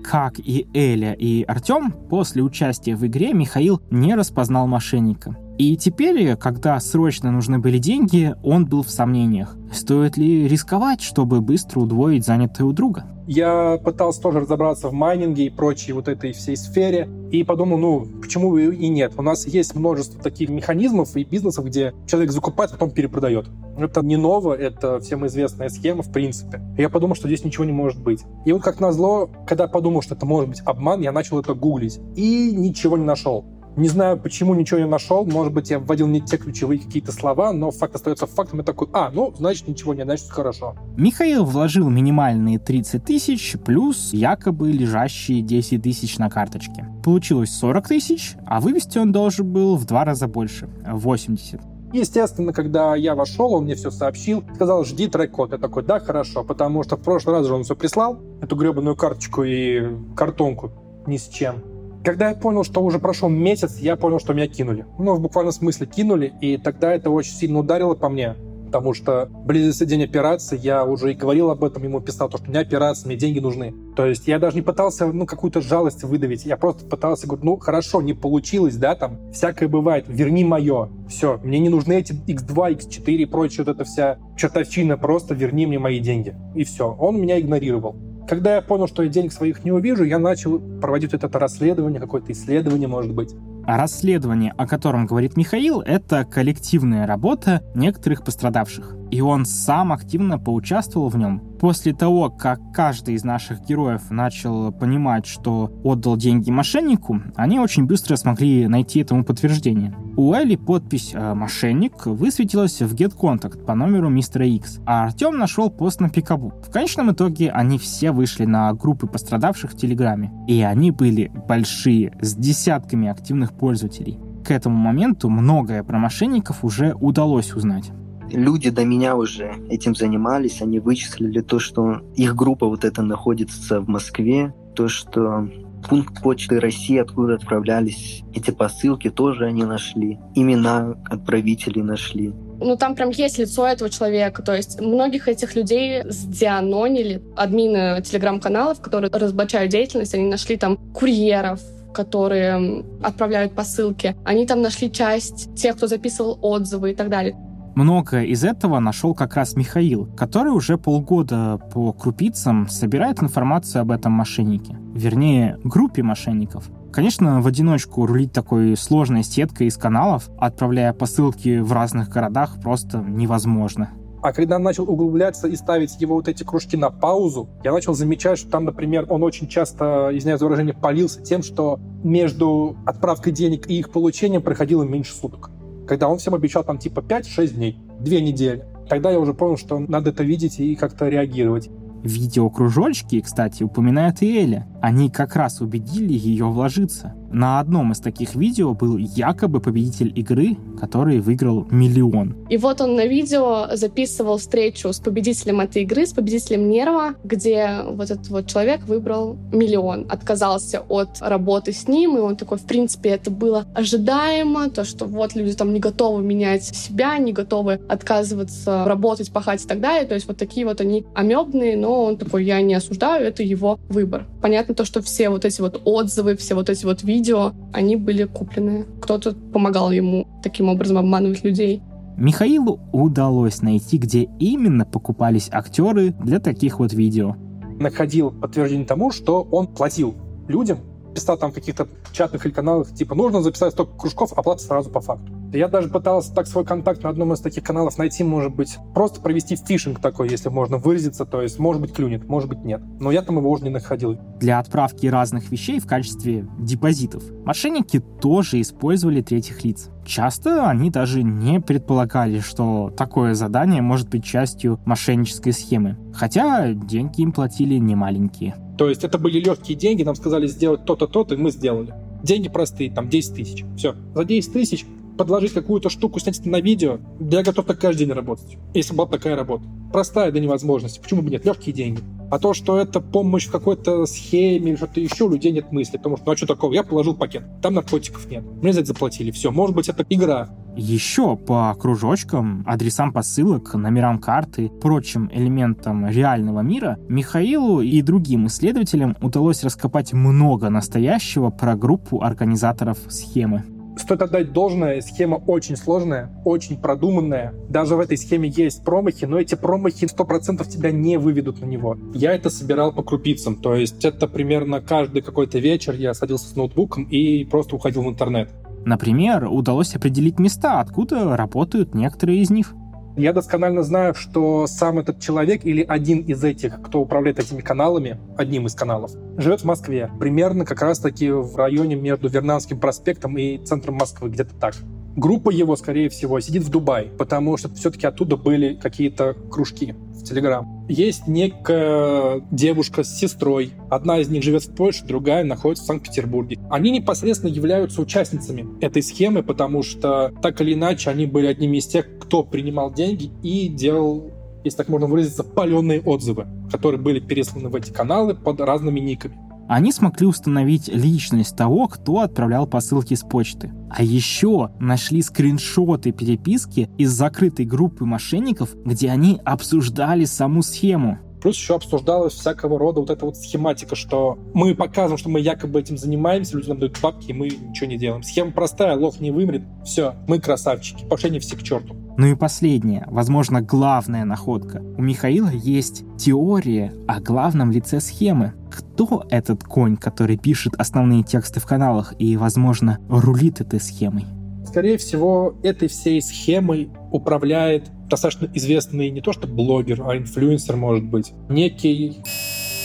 Как и Эля и Артем, после участия в игре Михаил не распознал мошенника. И теперь, когда срочно нужны были деньги, он был в сомнениях. Стоит ли рисковать, чтобы быстро удвоить занятое у друга? Я пытался тоже разобраться в майнинге и прочей вот этой всей сфере, и подумал, ну, почему и нет? У нас есть множество таких механизмов и бизнесов, где человек закупает, потом перепродает. Это не ново, это всем известная схема, в принципе. Я подумал, что здесь ничего не может быть. И вот как назло, когда подумал, что это может быть обман, я начал это гуглить. И ничего не нашел. Не знаю, почему ничего не нашел. Может быть, я вводил не те ключевые какие-то слова, но факт остается фактом. Я такой, а, ну, значит, ничего не, значит, хорошо. Михаил вложил минимальные 30 тысяч плюс якобы лежащие 10 тысяч на карточке. Получилось 40 тысяч, а вывести он должен был в два раза больше, 80. Естественно, когда я вошел, он мне все сообщил, сказал, жди трек-код. Я такой, да, хорошо, потому что в прошлый раз же он все прислал, эту гребаную карточку и картонку ни с чем. Когда я понял, что уже прошел месяц, я понял, что меня кинули. Ну, в буквальном смысле кинули, и тогда это очень сильно ударило по мне, потому что близился день операции, я уже и говорил об этом, ему писал, то, что у меня операция, мне деньги нужны. То есть я даже не пытался, ну, какую-то жалость выдавить, я просто пытался говорить, ну, хорошо, не получилось, да, там, всякое бывает, верни мое, все, мне не нужны эти X2, X4 и прочее, вот эта вся чертовщина, просто верни мне мои деньги. И все, он меня игнорировал. Когда я понял, что я денег своих не увижу, я начал проводить это расследование, какое-то исследование, может быть. А расследование, о котором говорит Михаил, это коллективная работа некоторых пострадавших. И он сам активно поучаствовал в нем. После того, как каждый из наших героев начал понимать, что отдал деньги мошеннику, они очень быстро смогли найти этому подтверждение. У Элли подпись э, «Мошенник» высветилась в GetContact по номеру мистера X, а Артем нашел пост на Пикабу. В конечном итоге они все вышли на группы пострадавших в Телеграме. И они были большие, с десятками активных пользователей. К этому моменту многое про мошенников уже удалось узнать люди до меня уже этим занимались, они вычислили то, что их группа вот эта находится в Москве, то, что пункт почты России, откуда отправлялись эти посылки, тоже они нашли. Имена отправителей нашли. Ну, там прям есть лицо этого человека. То есть многих этих людей сдианонили. Админы телеграм-каналов, которые разоблачают деятельность, они нашли там курьеров, которые отправляют посылки. Они там нашли часть тех, кто записывал отзывы и так далее. Многое из этого нашел как раз Михаил, который уже полгода по крупицам собирает информацию об этом мошеннике. Вернее, группе мошенников. Конечно, в одиночку рулить такой сложной сеткой из каналов, отправляя посылки в разных городах, просто невозможно. А когда начал углубляться и ставить его вот эти кружки на паузу, я начал замечать, что там, например, он очень часто, извиняюсь за выражение, полился тем, что между отправкой денег и их получением проходило меньше суток когда он всем обещал там типа 5-6 дней, 2 недели. Тогда я уже понял, что надо это видеть и как-то реагировать. Видеокружочки, кстати, упоминает и Эля. Они как раз убедили ее вложиться. На одном из таких видео был якобы победитель игры, который выиграл миллион. И вот он на видео записывал встречу с победителем этой игры, с победителем Нерва, где вот этот вот человек выбрал миллион, отказался от работы с ним, и он такой, в принципе, это было ожидаемо, то, что вот люди там не готовы менять себя, не готовы отказываться работать, пахать и так далее, то есть вот такие вот они амебные, но он такой, я не осуждаю, это его выбор. Понятно то, что все вот эти вот отзывы, все вот эти вот видео, видео, они были куплены. Кто-то помогал ему таким образом обманывать людей. Михаилу удалось найти, где именно покупались актеры для таких вот видео. Находил подтверждение тому, что он платил людям, писал там в каких-то чатных или каналах, типа, нужно записать столько кружков, оплата сразу по факту. Я даже пытался так свой контакт на одном из таких каналов найти, может быть, просто провести фишинг такой, если можно выразиться, то есть, может быть, клюнет, может быть, нет. Но я там его уже не находил. Для отправки разных вещей в качестве депозитов мошенники тоже использовали третьих лиц. Часто они даже не предполагали, что такое задание может быть частью мошеннической схемы. Хотя деньги им платили немаленькие. То есть это были легкие деньги, нам сказали сделать то-то, то-то, и мы сделали. Деньги простые, там 10 тысяч. Все. За 10 тысяч подложить какую-то штуку, снять это на видео, я готов так каждый день работать, если была такая работа. Простая до невозможности. Почему бы нет? Легкие деньги. А то, что это помощь в какой-то схеме или что-то еще, у людей нет мысли. Потому что, ну а что такого? Я положил пакет, там наркотиков нет. Мне за это заплатили. Все, может быть, это игра. Еще по кружочкам, адресам посылок, номерам карты, прочим элементам реального мира Михаилу и другим исследователям удалось раскопать много настоящего про группу организаторов схемы. Стоит отдать должное, схема очень сложная, очень продуманная. Даже в этой схеме есть промахи, но эти промахи 100% тебя не выведут на него. Я это собирал по крупицам, то есть это примерно каждый какой-то вечер я садился с ноутбуком и просто уходил в интернет. Например, удалось определить места, откуда работают некоторые из них. Я досконально знаю, что сам этот человек или один из этих, кто управляет этими каналами, одним из каналов, живет в Москве. Примерно как раз-таки в районе между Вернанским проспектом и центром Москвы, где-то так. Группа его, скорее всего, сидит в Дубае, потому что все-таки оттуда были какие-то кружки в Телеграм. Есть некая девушка с сестрой. Одна из них живет в Польше, другая находится в Санкт-Петербурге. Они непосредственно являются участницами этой схемы, потому что так или иначе они были одними из тех, кто принимал деньги и делал если так можно выразиться, паленые отзывы, которые были пересланы в эти каналы под разными никами они смогли установить личность того, кто отправлял посылки с почты. А еще нашли скриншоты переписки из закрытой группы мошенников, где они обсуждали саму схему. Плюс еще обсуждалась всякого рода вот эта вот схематика, что мы показываем, что мы якобы этим занимаемся, люди нам дают бабки, и мы ничего не делаем. Схема простая, лох не вымрет, все, мы красавчики, пошли не все к черту. Ну и последняя, возможно, главная находка. У Михаила есть теория о главном лице схемы. Кто этот конь, который пишет основные тексты в каналах и, возможно, рулит этой схемой? Скорее всего, этой всей схемой управляет достаточно известный не то что блогер, а инфлюенсер, может быть. Некий...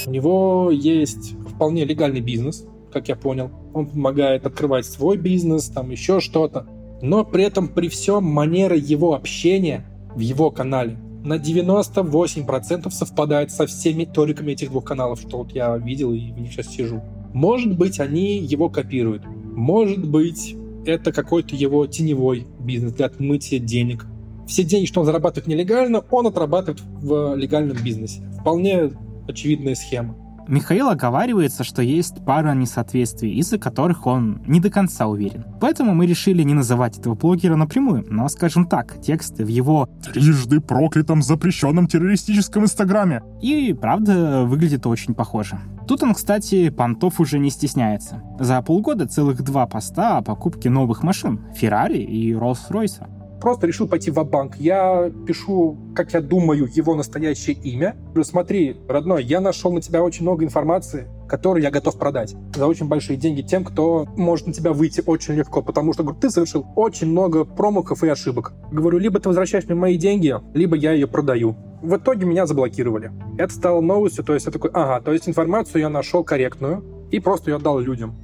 У него есть вполне легальный бизнес, как я понял. Он помогает открывать свой бизнес, там еще что-то. Но при этом, при всем, манера его общения в его канале на 98% совпадает со всеми ториками этих двух каналов, что вот я видел и в них сейчас сижу. Может быть, они его копируют. Может быть, это какой-то его теневой бизнес для отмытия денег. Все деньги, что он зарабатывает нелегально, он отрабатывает в легальном бизнесе. Вполне очевидная схема. Михаил оговаривается, что есть пара несоответствий, из-за которых он не до конца уверен. Поэтому мы решили не называть этого блогера напрямую, но, скажем так, тексты в его «трижды проклятом запрещенном террористическом инстаграме» и, правда, выглядит очень похоже. Тут он, кстати, понтов уже не стесняется. За полгода целых два поста о покупке новых машин — Феррари и Роллс-Ройса просто решил пойти в банк Я пишу, как я думаю, его настоящее имя. Говорю, смотри, родной, я нашел на тебя очень много информации, которую я готов продать за очень большие деньги тем, кто может на тебя выйти очень легко, потому что говорю, ты совершил очень много промахов и ошибок. Говорю, либо ты возвращаешь мне мои деньги, либо я ее продаю. В итоге меня заблокировали. Это стало новостью, то есть я такой, ага, то есть информацию я нашел корректную и просто ее отдал людям.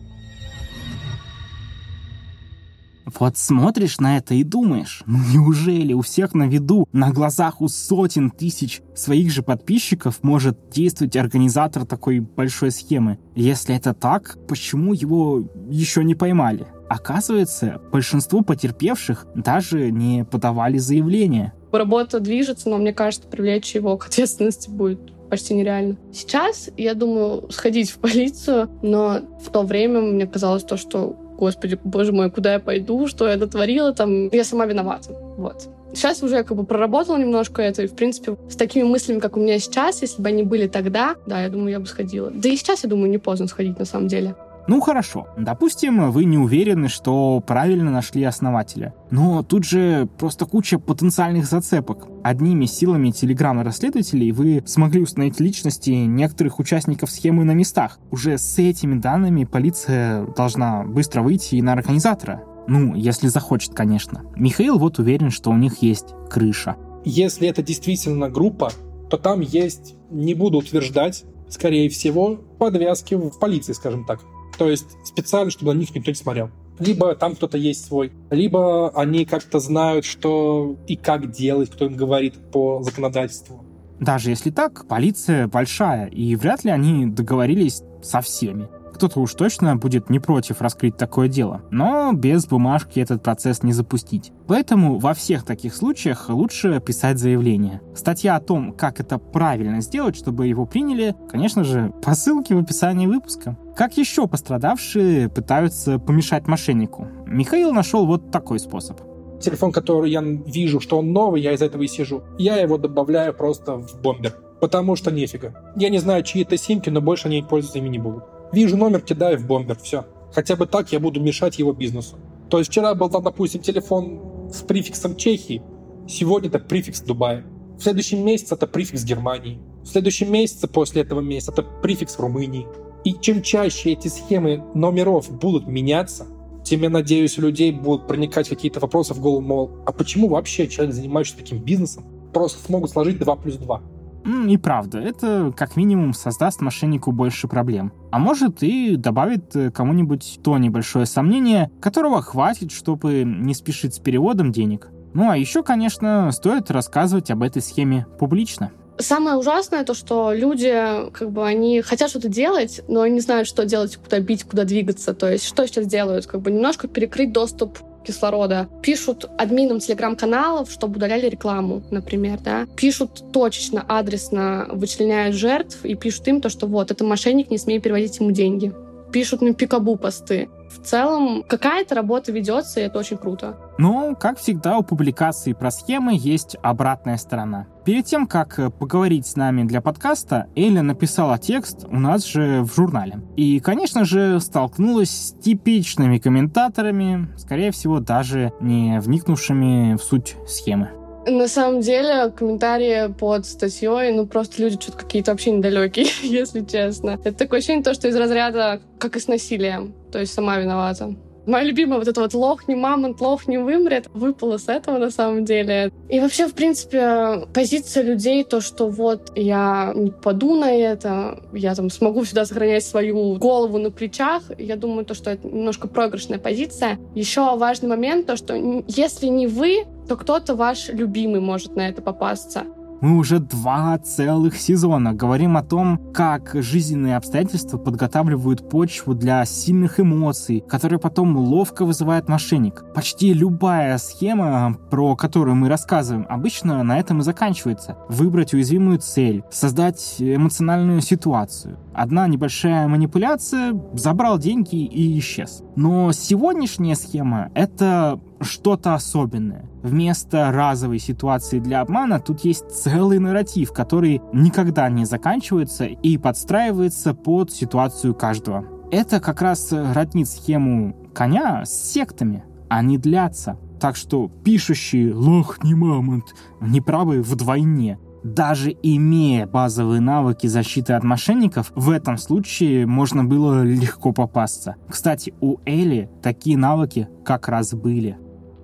Вот смотришь на это и думаешь, ну неужели у всех на виду, на глазах у сотен тысяч своих же подписчиков может действовать организатор такой большой схемы? Если это так, почему его еще не поймали? Оказывается, большинство потерпевших даже не подавали заявление. Работа движется, но мне кажется, привлечь его к ответственности будет почти нереально. Сейчас, я думаю, сходить в полицию, но в то время мне казалось то, что господи, боже мой, куда я пойду, что я дотворила, там, я сама виновата. Вот. Сейчас уже как бы проработала немножко это, и, в принципе, с такими мыслями, как у меня сейчас, если бы они были тогда, да, я думаю, я бы сходила. Да и сейчас, я думаю, не поздно сходить, на самом деле. Ну хорошо, допустим, вы не уверены, что правильно нашли основателя. Но тут же просто куча потенциальных зацепок. Одними силами телеграмма расследователей вы смогли установить личности некоторых участников схемы на местах. Уже с этими данными полиция должна быстро выйти и на организатора. Ну, если захочет, конечно. Михаил вот уверен, что у них есть крыша. Если это действительно группа, то там есть, не буду утверждать, скорее всего, подвязки в полиции, скажем так. То есть специально, чтобы на них никто не смотрел. Либо там кто-то есть свой, либо они как-то знают, что и как делать, кто им говорит по законодательству. Даже если так, полиция большая, и вряд ли они договорились со всеми. Кто-то уж точно будет не против раскрыть такое дело. Но без бумажки этот процесс не запустить. Поэтому во всех таких случаях лучше писать заявление. Статья о том, как это правильно сделать, чтобы его приняли, конечно же, по ссылке в описании выпуска. Как еще пострадавшие пытаются помешать мошеннику? Михаил нашел вот такой способ телефон, который я вижу, что он новый, я из этого и сижу. Я его добавляю просто в бомбер. Потому что нефига. Я не знаю, чьи это симки, но больше они пользоваться ими не будут. Вижу номер, кидаю в бомбер, все. Хотя бы так я буду мешать его бизнесу. То есть вчера был там, допустим, телефон с префиксом Чехии, сегодня это префикс Дубая. В следующем месяце это префикс Германии. В следующем месяце после этого месяца это префикс Румынии. И чем чаще эти схемы номеров будут меняться, тем, я надеюсь, у людей будут проникать какие-то вопросы в голову, мол, а почему вообще человек, занимающийся таким бизнесом, просто смогут сложить 2 плюс 2? И правда, это как минимум создаст мошеннику больше проблем. А может и добавит э, кому-нибудь то небольшое сомнение, которого хватит, чтобы не спешить с переводом денег. Ну а еще, конечно, стоит рассказывать об этой схеме публично. Самое ужасное то, что люди, как бы, они хотят что-то делать, но они не знают, что делать, куда бить, куда двигаться. То есть, что сейчас делают? Как бы немножко перекрыть доступ кислорода. Пишут админам телеграм-каналов, чтобы удаляли рекламу, например, да. Пишут точечно, адресно, вычленяют жертв и пишут им то, что вот, это мошенник, не смей переводить ему деньги пишут на пикабу посты. В целом, какая-то работа ведется, и это очень круто. Но, как всегда, у публикации про схемы есть обратная сторона. Перед тем, как э, поговорить с нами для подкаста, Эля написала текст у нас же в журнале. И, конечно же, столкнулась с типичными комментаторами, скорее всего, даже не вникнувшими в суть схемы. На самом деле, комментарии под статьей, ну, просто люди что-то какие-то вообще недалекие, если честно. Это такое ощущение, то, что из разряда, как и с насилием. То есть сама виновата. Моя любимая вот это вот лох не мамонт, лох не вымрет, выпала с этого на самом деле. И вообще, в принципе, позиция людей, то, что вот я не паду на это, я там смогу всегда сохранять свою голову на плечах, я думаю, то, что это немножко проигрышная позиция. Еще важный момент, то, что если не вы, то кто-то ваш любимый может на это попасться. Мы уже два целых сезона говорим о том, как жизненные обстоятельства подготавливают почву для сильных эмоций, которые потом ловко вызывает мошенник. Почти любая схема, про которую мы рассказываем, обычно на этом и заканчивается. Выбрать уязвимую цель, создать эмоциональную ситуацию. Одна небольшая манипуляция, забрал деньги и исчез. Но сегодняшняя схема — это что-то особенное. Вместо разовой ситуации для обмана тут есть целый нарратив, который никогда не заканчивается и подстраивается под ситуацию каждого. Это как раз роднит схему коня с сектами. Они длятся. Так что пишущий «лох не мамонт» неправы вдвойне. Даже имея базовые навыки защиты от мошенников, в этом случае можно было легко попасться. Кстати, у Эли такие навыки как раз были.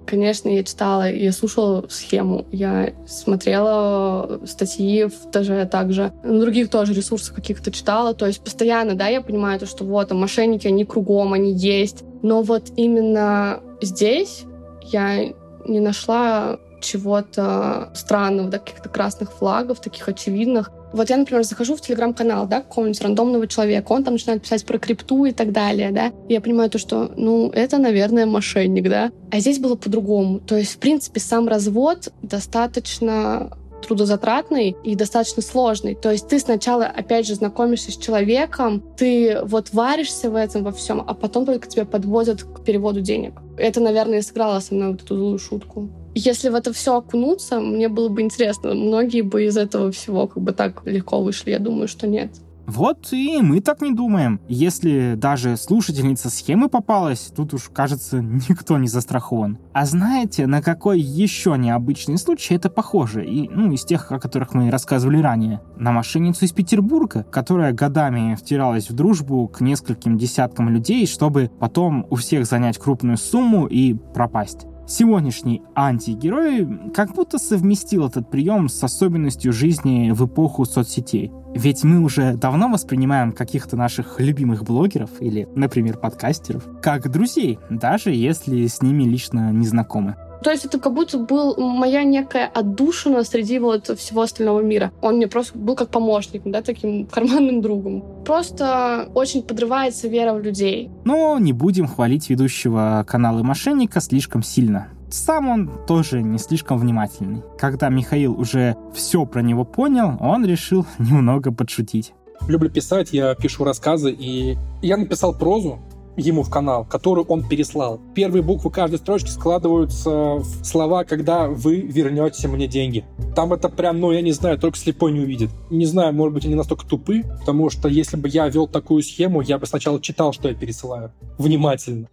Конечно, я читала, я слушала схему, я смотрела статьи даже также, на других тоже ресурсах каких-то читала, то есть постоянно, да, я понимаю то, что вот, там, мошенники, они кругом, они есть, но вот именно здесь я не нашла чего-то странного, да, каких-то красных флагов, таких очевидных. Вот я, например, захожу в телеграм-канал, да, какого-нибудь рандомного человека, он там начинает писать про крипту и так далее, да, и я понимаю то, что, ну, это, наверное, мошенник, да. А здесь было по-другому. То есть, в принципе, сам развод достаточно трудозатратный и достаточно сложный. То есть ты сначала, опять же, знакомишься с человеком, ты вот варишься в этом во всем, а потом только тебя подводят к переводу денег. Это, наверное, сыграло со мной вот эту злую шутку. Если в это все окунуться, мне было бы интересно. Многие бы из этого всего как бы так легко вышли. Я думаю, что нет. Вот и мы так не думаем. Если даже слушательница схемы попалась, тут уж, кажется, никто не застрахован. А знаете, на какой еще необычный случай это похоже? И, ну, из тех, о которых мы рассказывали ранее. На мошенницу из Петербурга, которая годами втиралась в дружбу к нескольким десяткам людей, чтобы потом у всех занять крупную сумму и пропасть. Сегодняшний антигерой как будто совместил этот прием с особенностью жизни в эпоху соцсетей. Ведь мы уже давно воспринимаем каких-то наших любимых блогеров или, например, подкастеров как друзей, даже если с ними лично не знакомы. То есть это как будто был моя некая отдушина среди вот всего остального мира. Он мне просто был как помощник, да, таким карманным другом. Просто очень подрывается вера в людей. Но не будем хвалить ведущего канала «Мошенника» слишком сильно. Сам он тоже не слишком внимательный. Когда Михаил уже все про него понял, он решил немного подшутить. Люблю писать, я пишу рассказы, и я написал прозу, ему в канал, которую он переслал. Первые буквы каждой строчки складываются в слова, когда вы вернете мне деньги. Там это прям, ну, я не знаю, только слепой не увидит. Не знаю, может быть, они настолько тупы, потому что если бы я вел такую схему, я бы сначала читал, что я пересылаю. Внимательно.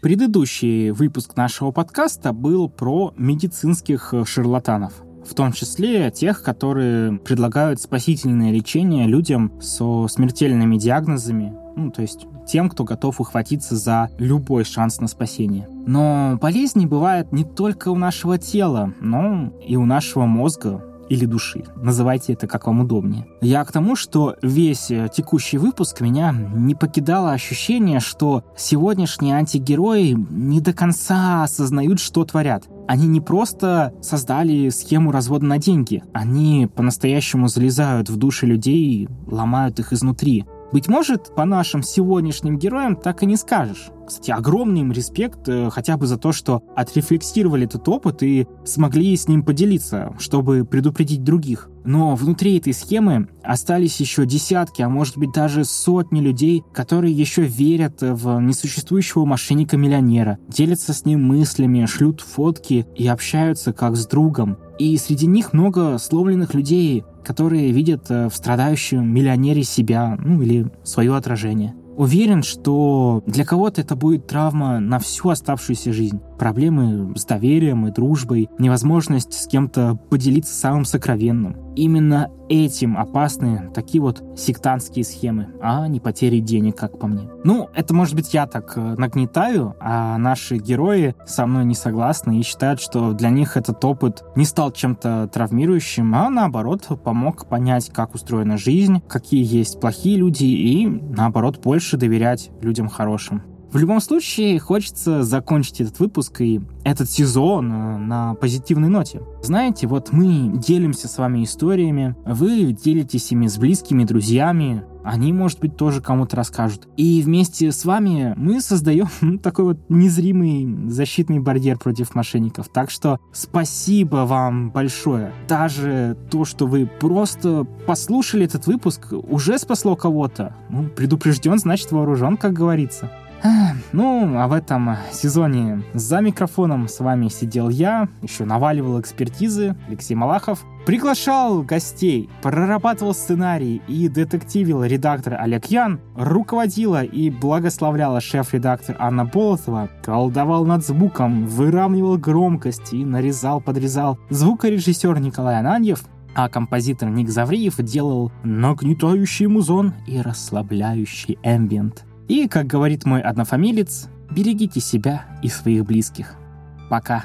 Предыдущий выпуск нашего подкаста был про медицинских шарлатанов в том числе тех, которые предлагают спасительное лечение людям со смертельными диагнозами, ну, то есть тем, кто готов ухватиться за любой шанс на спасение. Но болезни бывают не только у нашего тела, но и у нашего мозга, или души. Называйте это как вам удобнее. Я к тому, что весь э, текущий выпуск меня не покидало ощущение, что сегодняшние антигерои не до конца осознают, что творят. Они не просто создали схему развода на деньги, они по-настоящему залезают в души людей и ломают их изнутри. Быть может, по нашим сегодняшним героям так и не скажешь. Кстати, огромный им респект э, хотя бы за то, что отрефлексировали этот опыт и смогли с ним поделиться, чтобы предупредить других. Но внутри этой схемы остались еще десятки, а может быть даже сотни людей, которые еще верят в несуществующего мошенника-миллионера, делятся с ним мыслями, шлют фотки и общаются как с другом. И среди них много сломленных людей, которые видят э, в страдающем миллионере себя, ну или свое отражение. Уверен, что для кого-то это будет травма на всю оставшуюся жизнь. Проблемы с доверием и дружбой, невозможность с кем-то поделиться самым сокровенным. Именно этим опасны такие вот сектантские схемы, а не потери денег, как по мне. Ну, это может быть я так э, нагнетаю, а наши герои со мной не согласны и считают, что для них этот опыт не стал чем-то травмирующим, а наоборот помог понять, как устроена жизнь, какие есть плохие люди и наоборот больше доверять людям хорошим. В любом случае, хочется закончить этот выпуск и этот сезон э, на позитивной ноте. Знаете, вот мы делимся с вами историями, вы делитесь ими с близкими, друзьями, они, может быть, тоже кому-то расскажут. И вместе с вами мы создаем такой вот незримый защитный барьер против мошенников. Так что спасибо вам большое. Даже то, что вы просто послушали этот выпуск, уже спасло кого-то. Ну, предупрежден, значит вооружен, как говорится. Ну, а в этом сезоне за микрофоном с вами сидел я, еще наваливал экспертизы, Алексей Малахов, приглашал гостей, прорабатывал сценарий и детективил редактор Олег Ян, руководила и благословляла шеф-редактор Анна Болотова, колдовал над звуком, выравнивал громкость и нарезал-подрезал звукорежиссер Николай Ананьев, а композитор Ник Завриев делал нагнетающий музон и расслабляющий эмбиент. И, как говорит мой однофамилец, берегите себя и своих близких. Пока.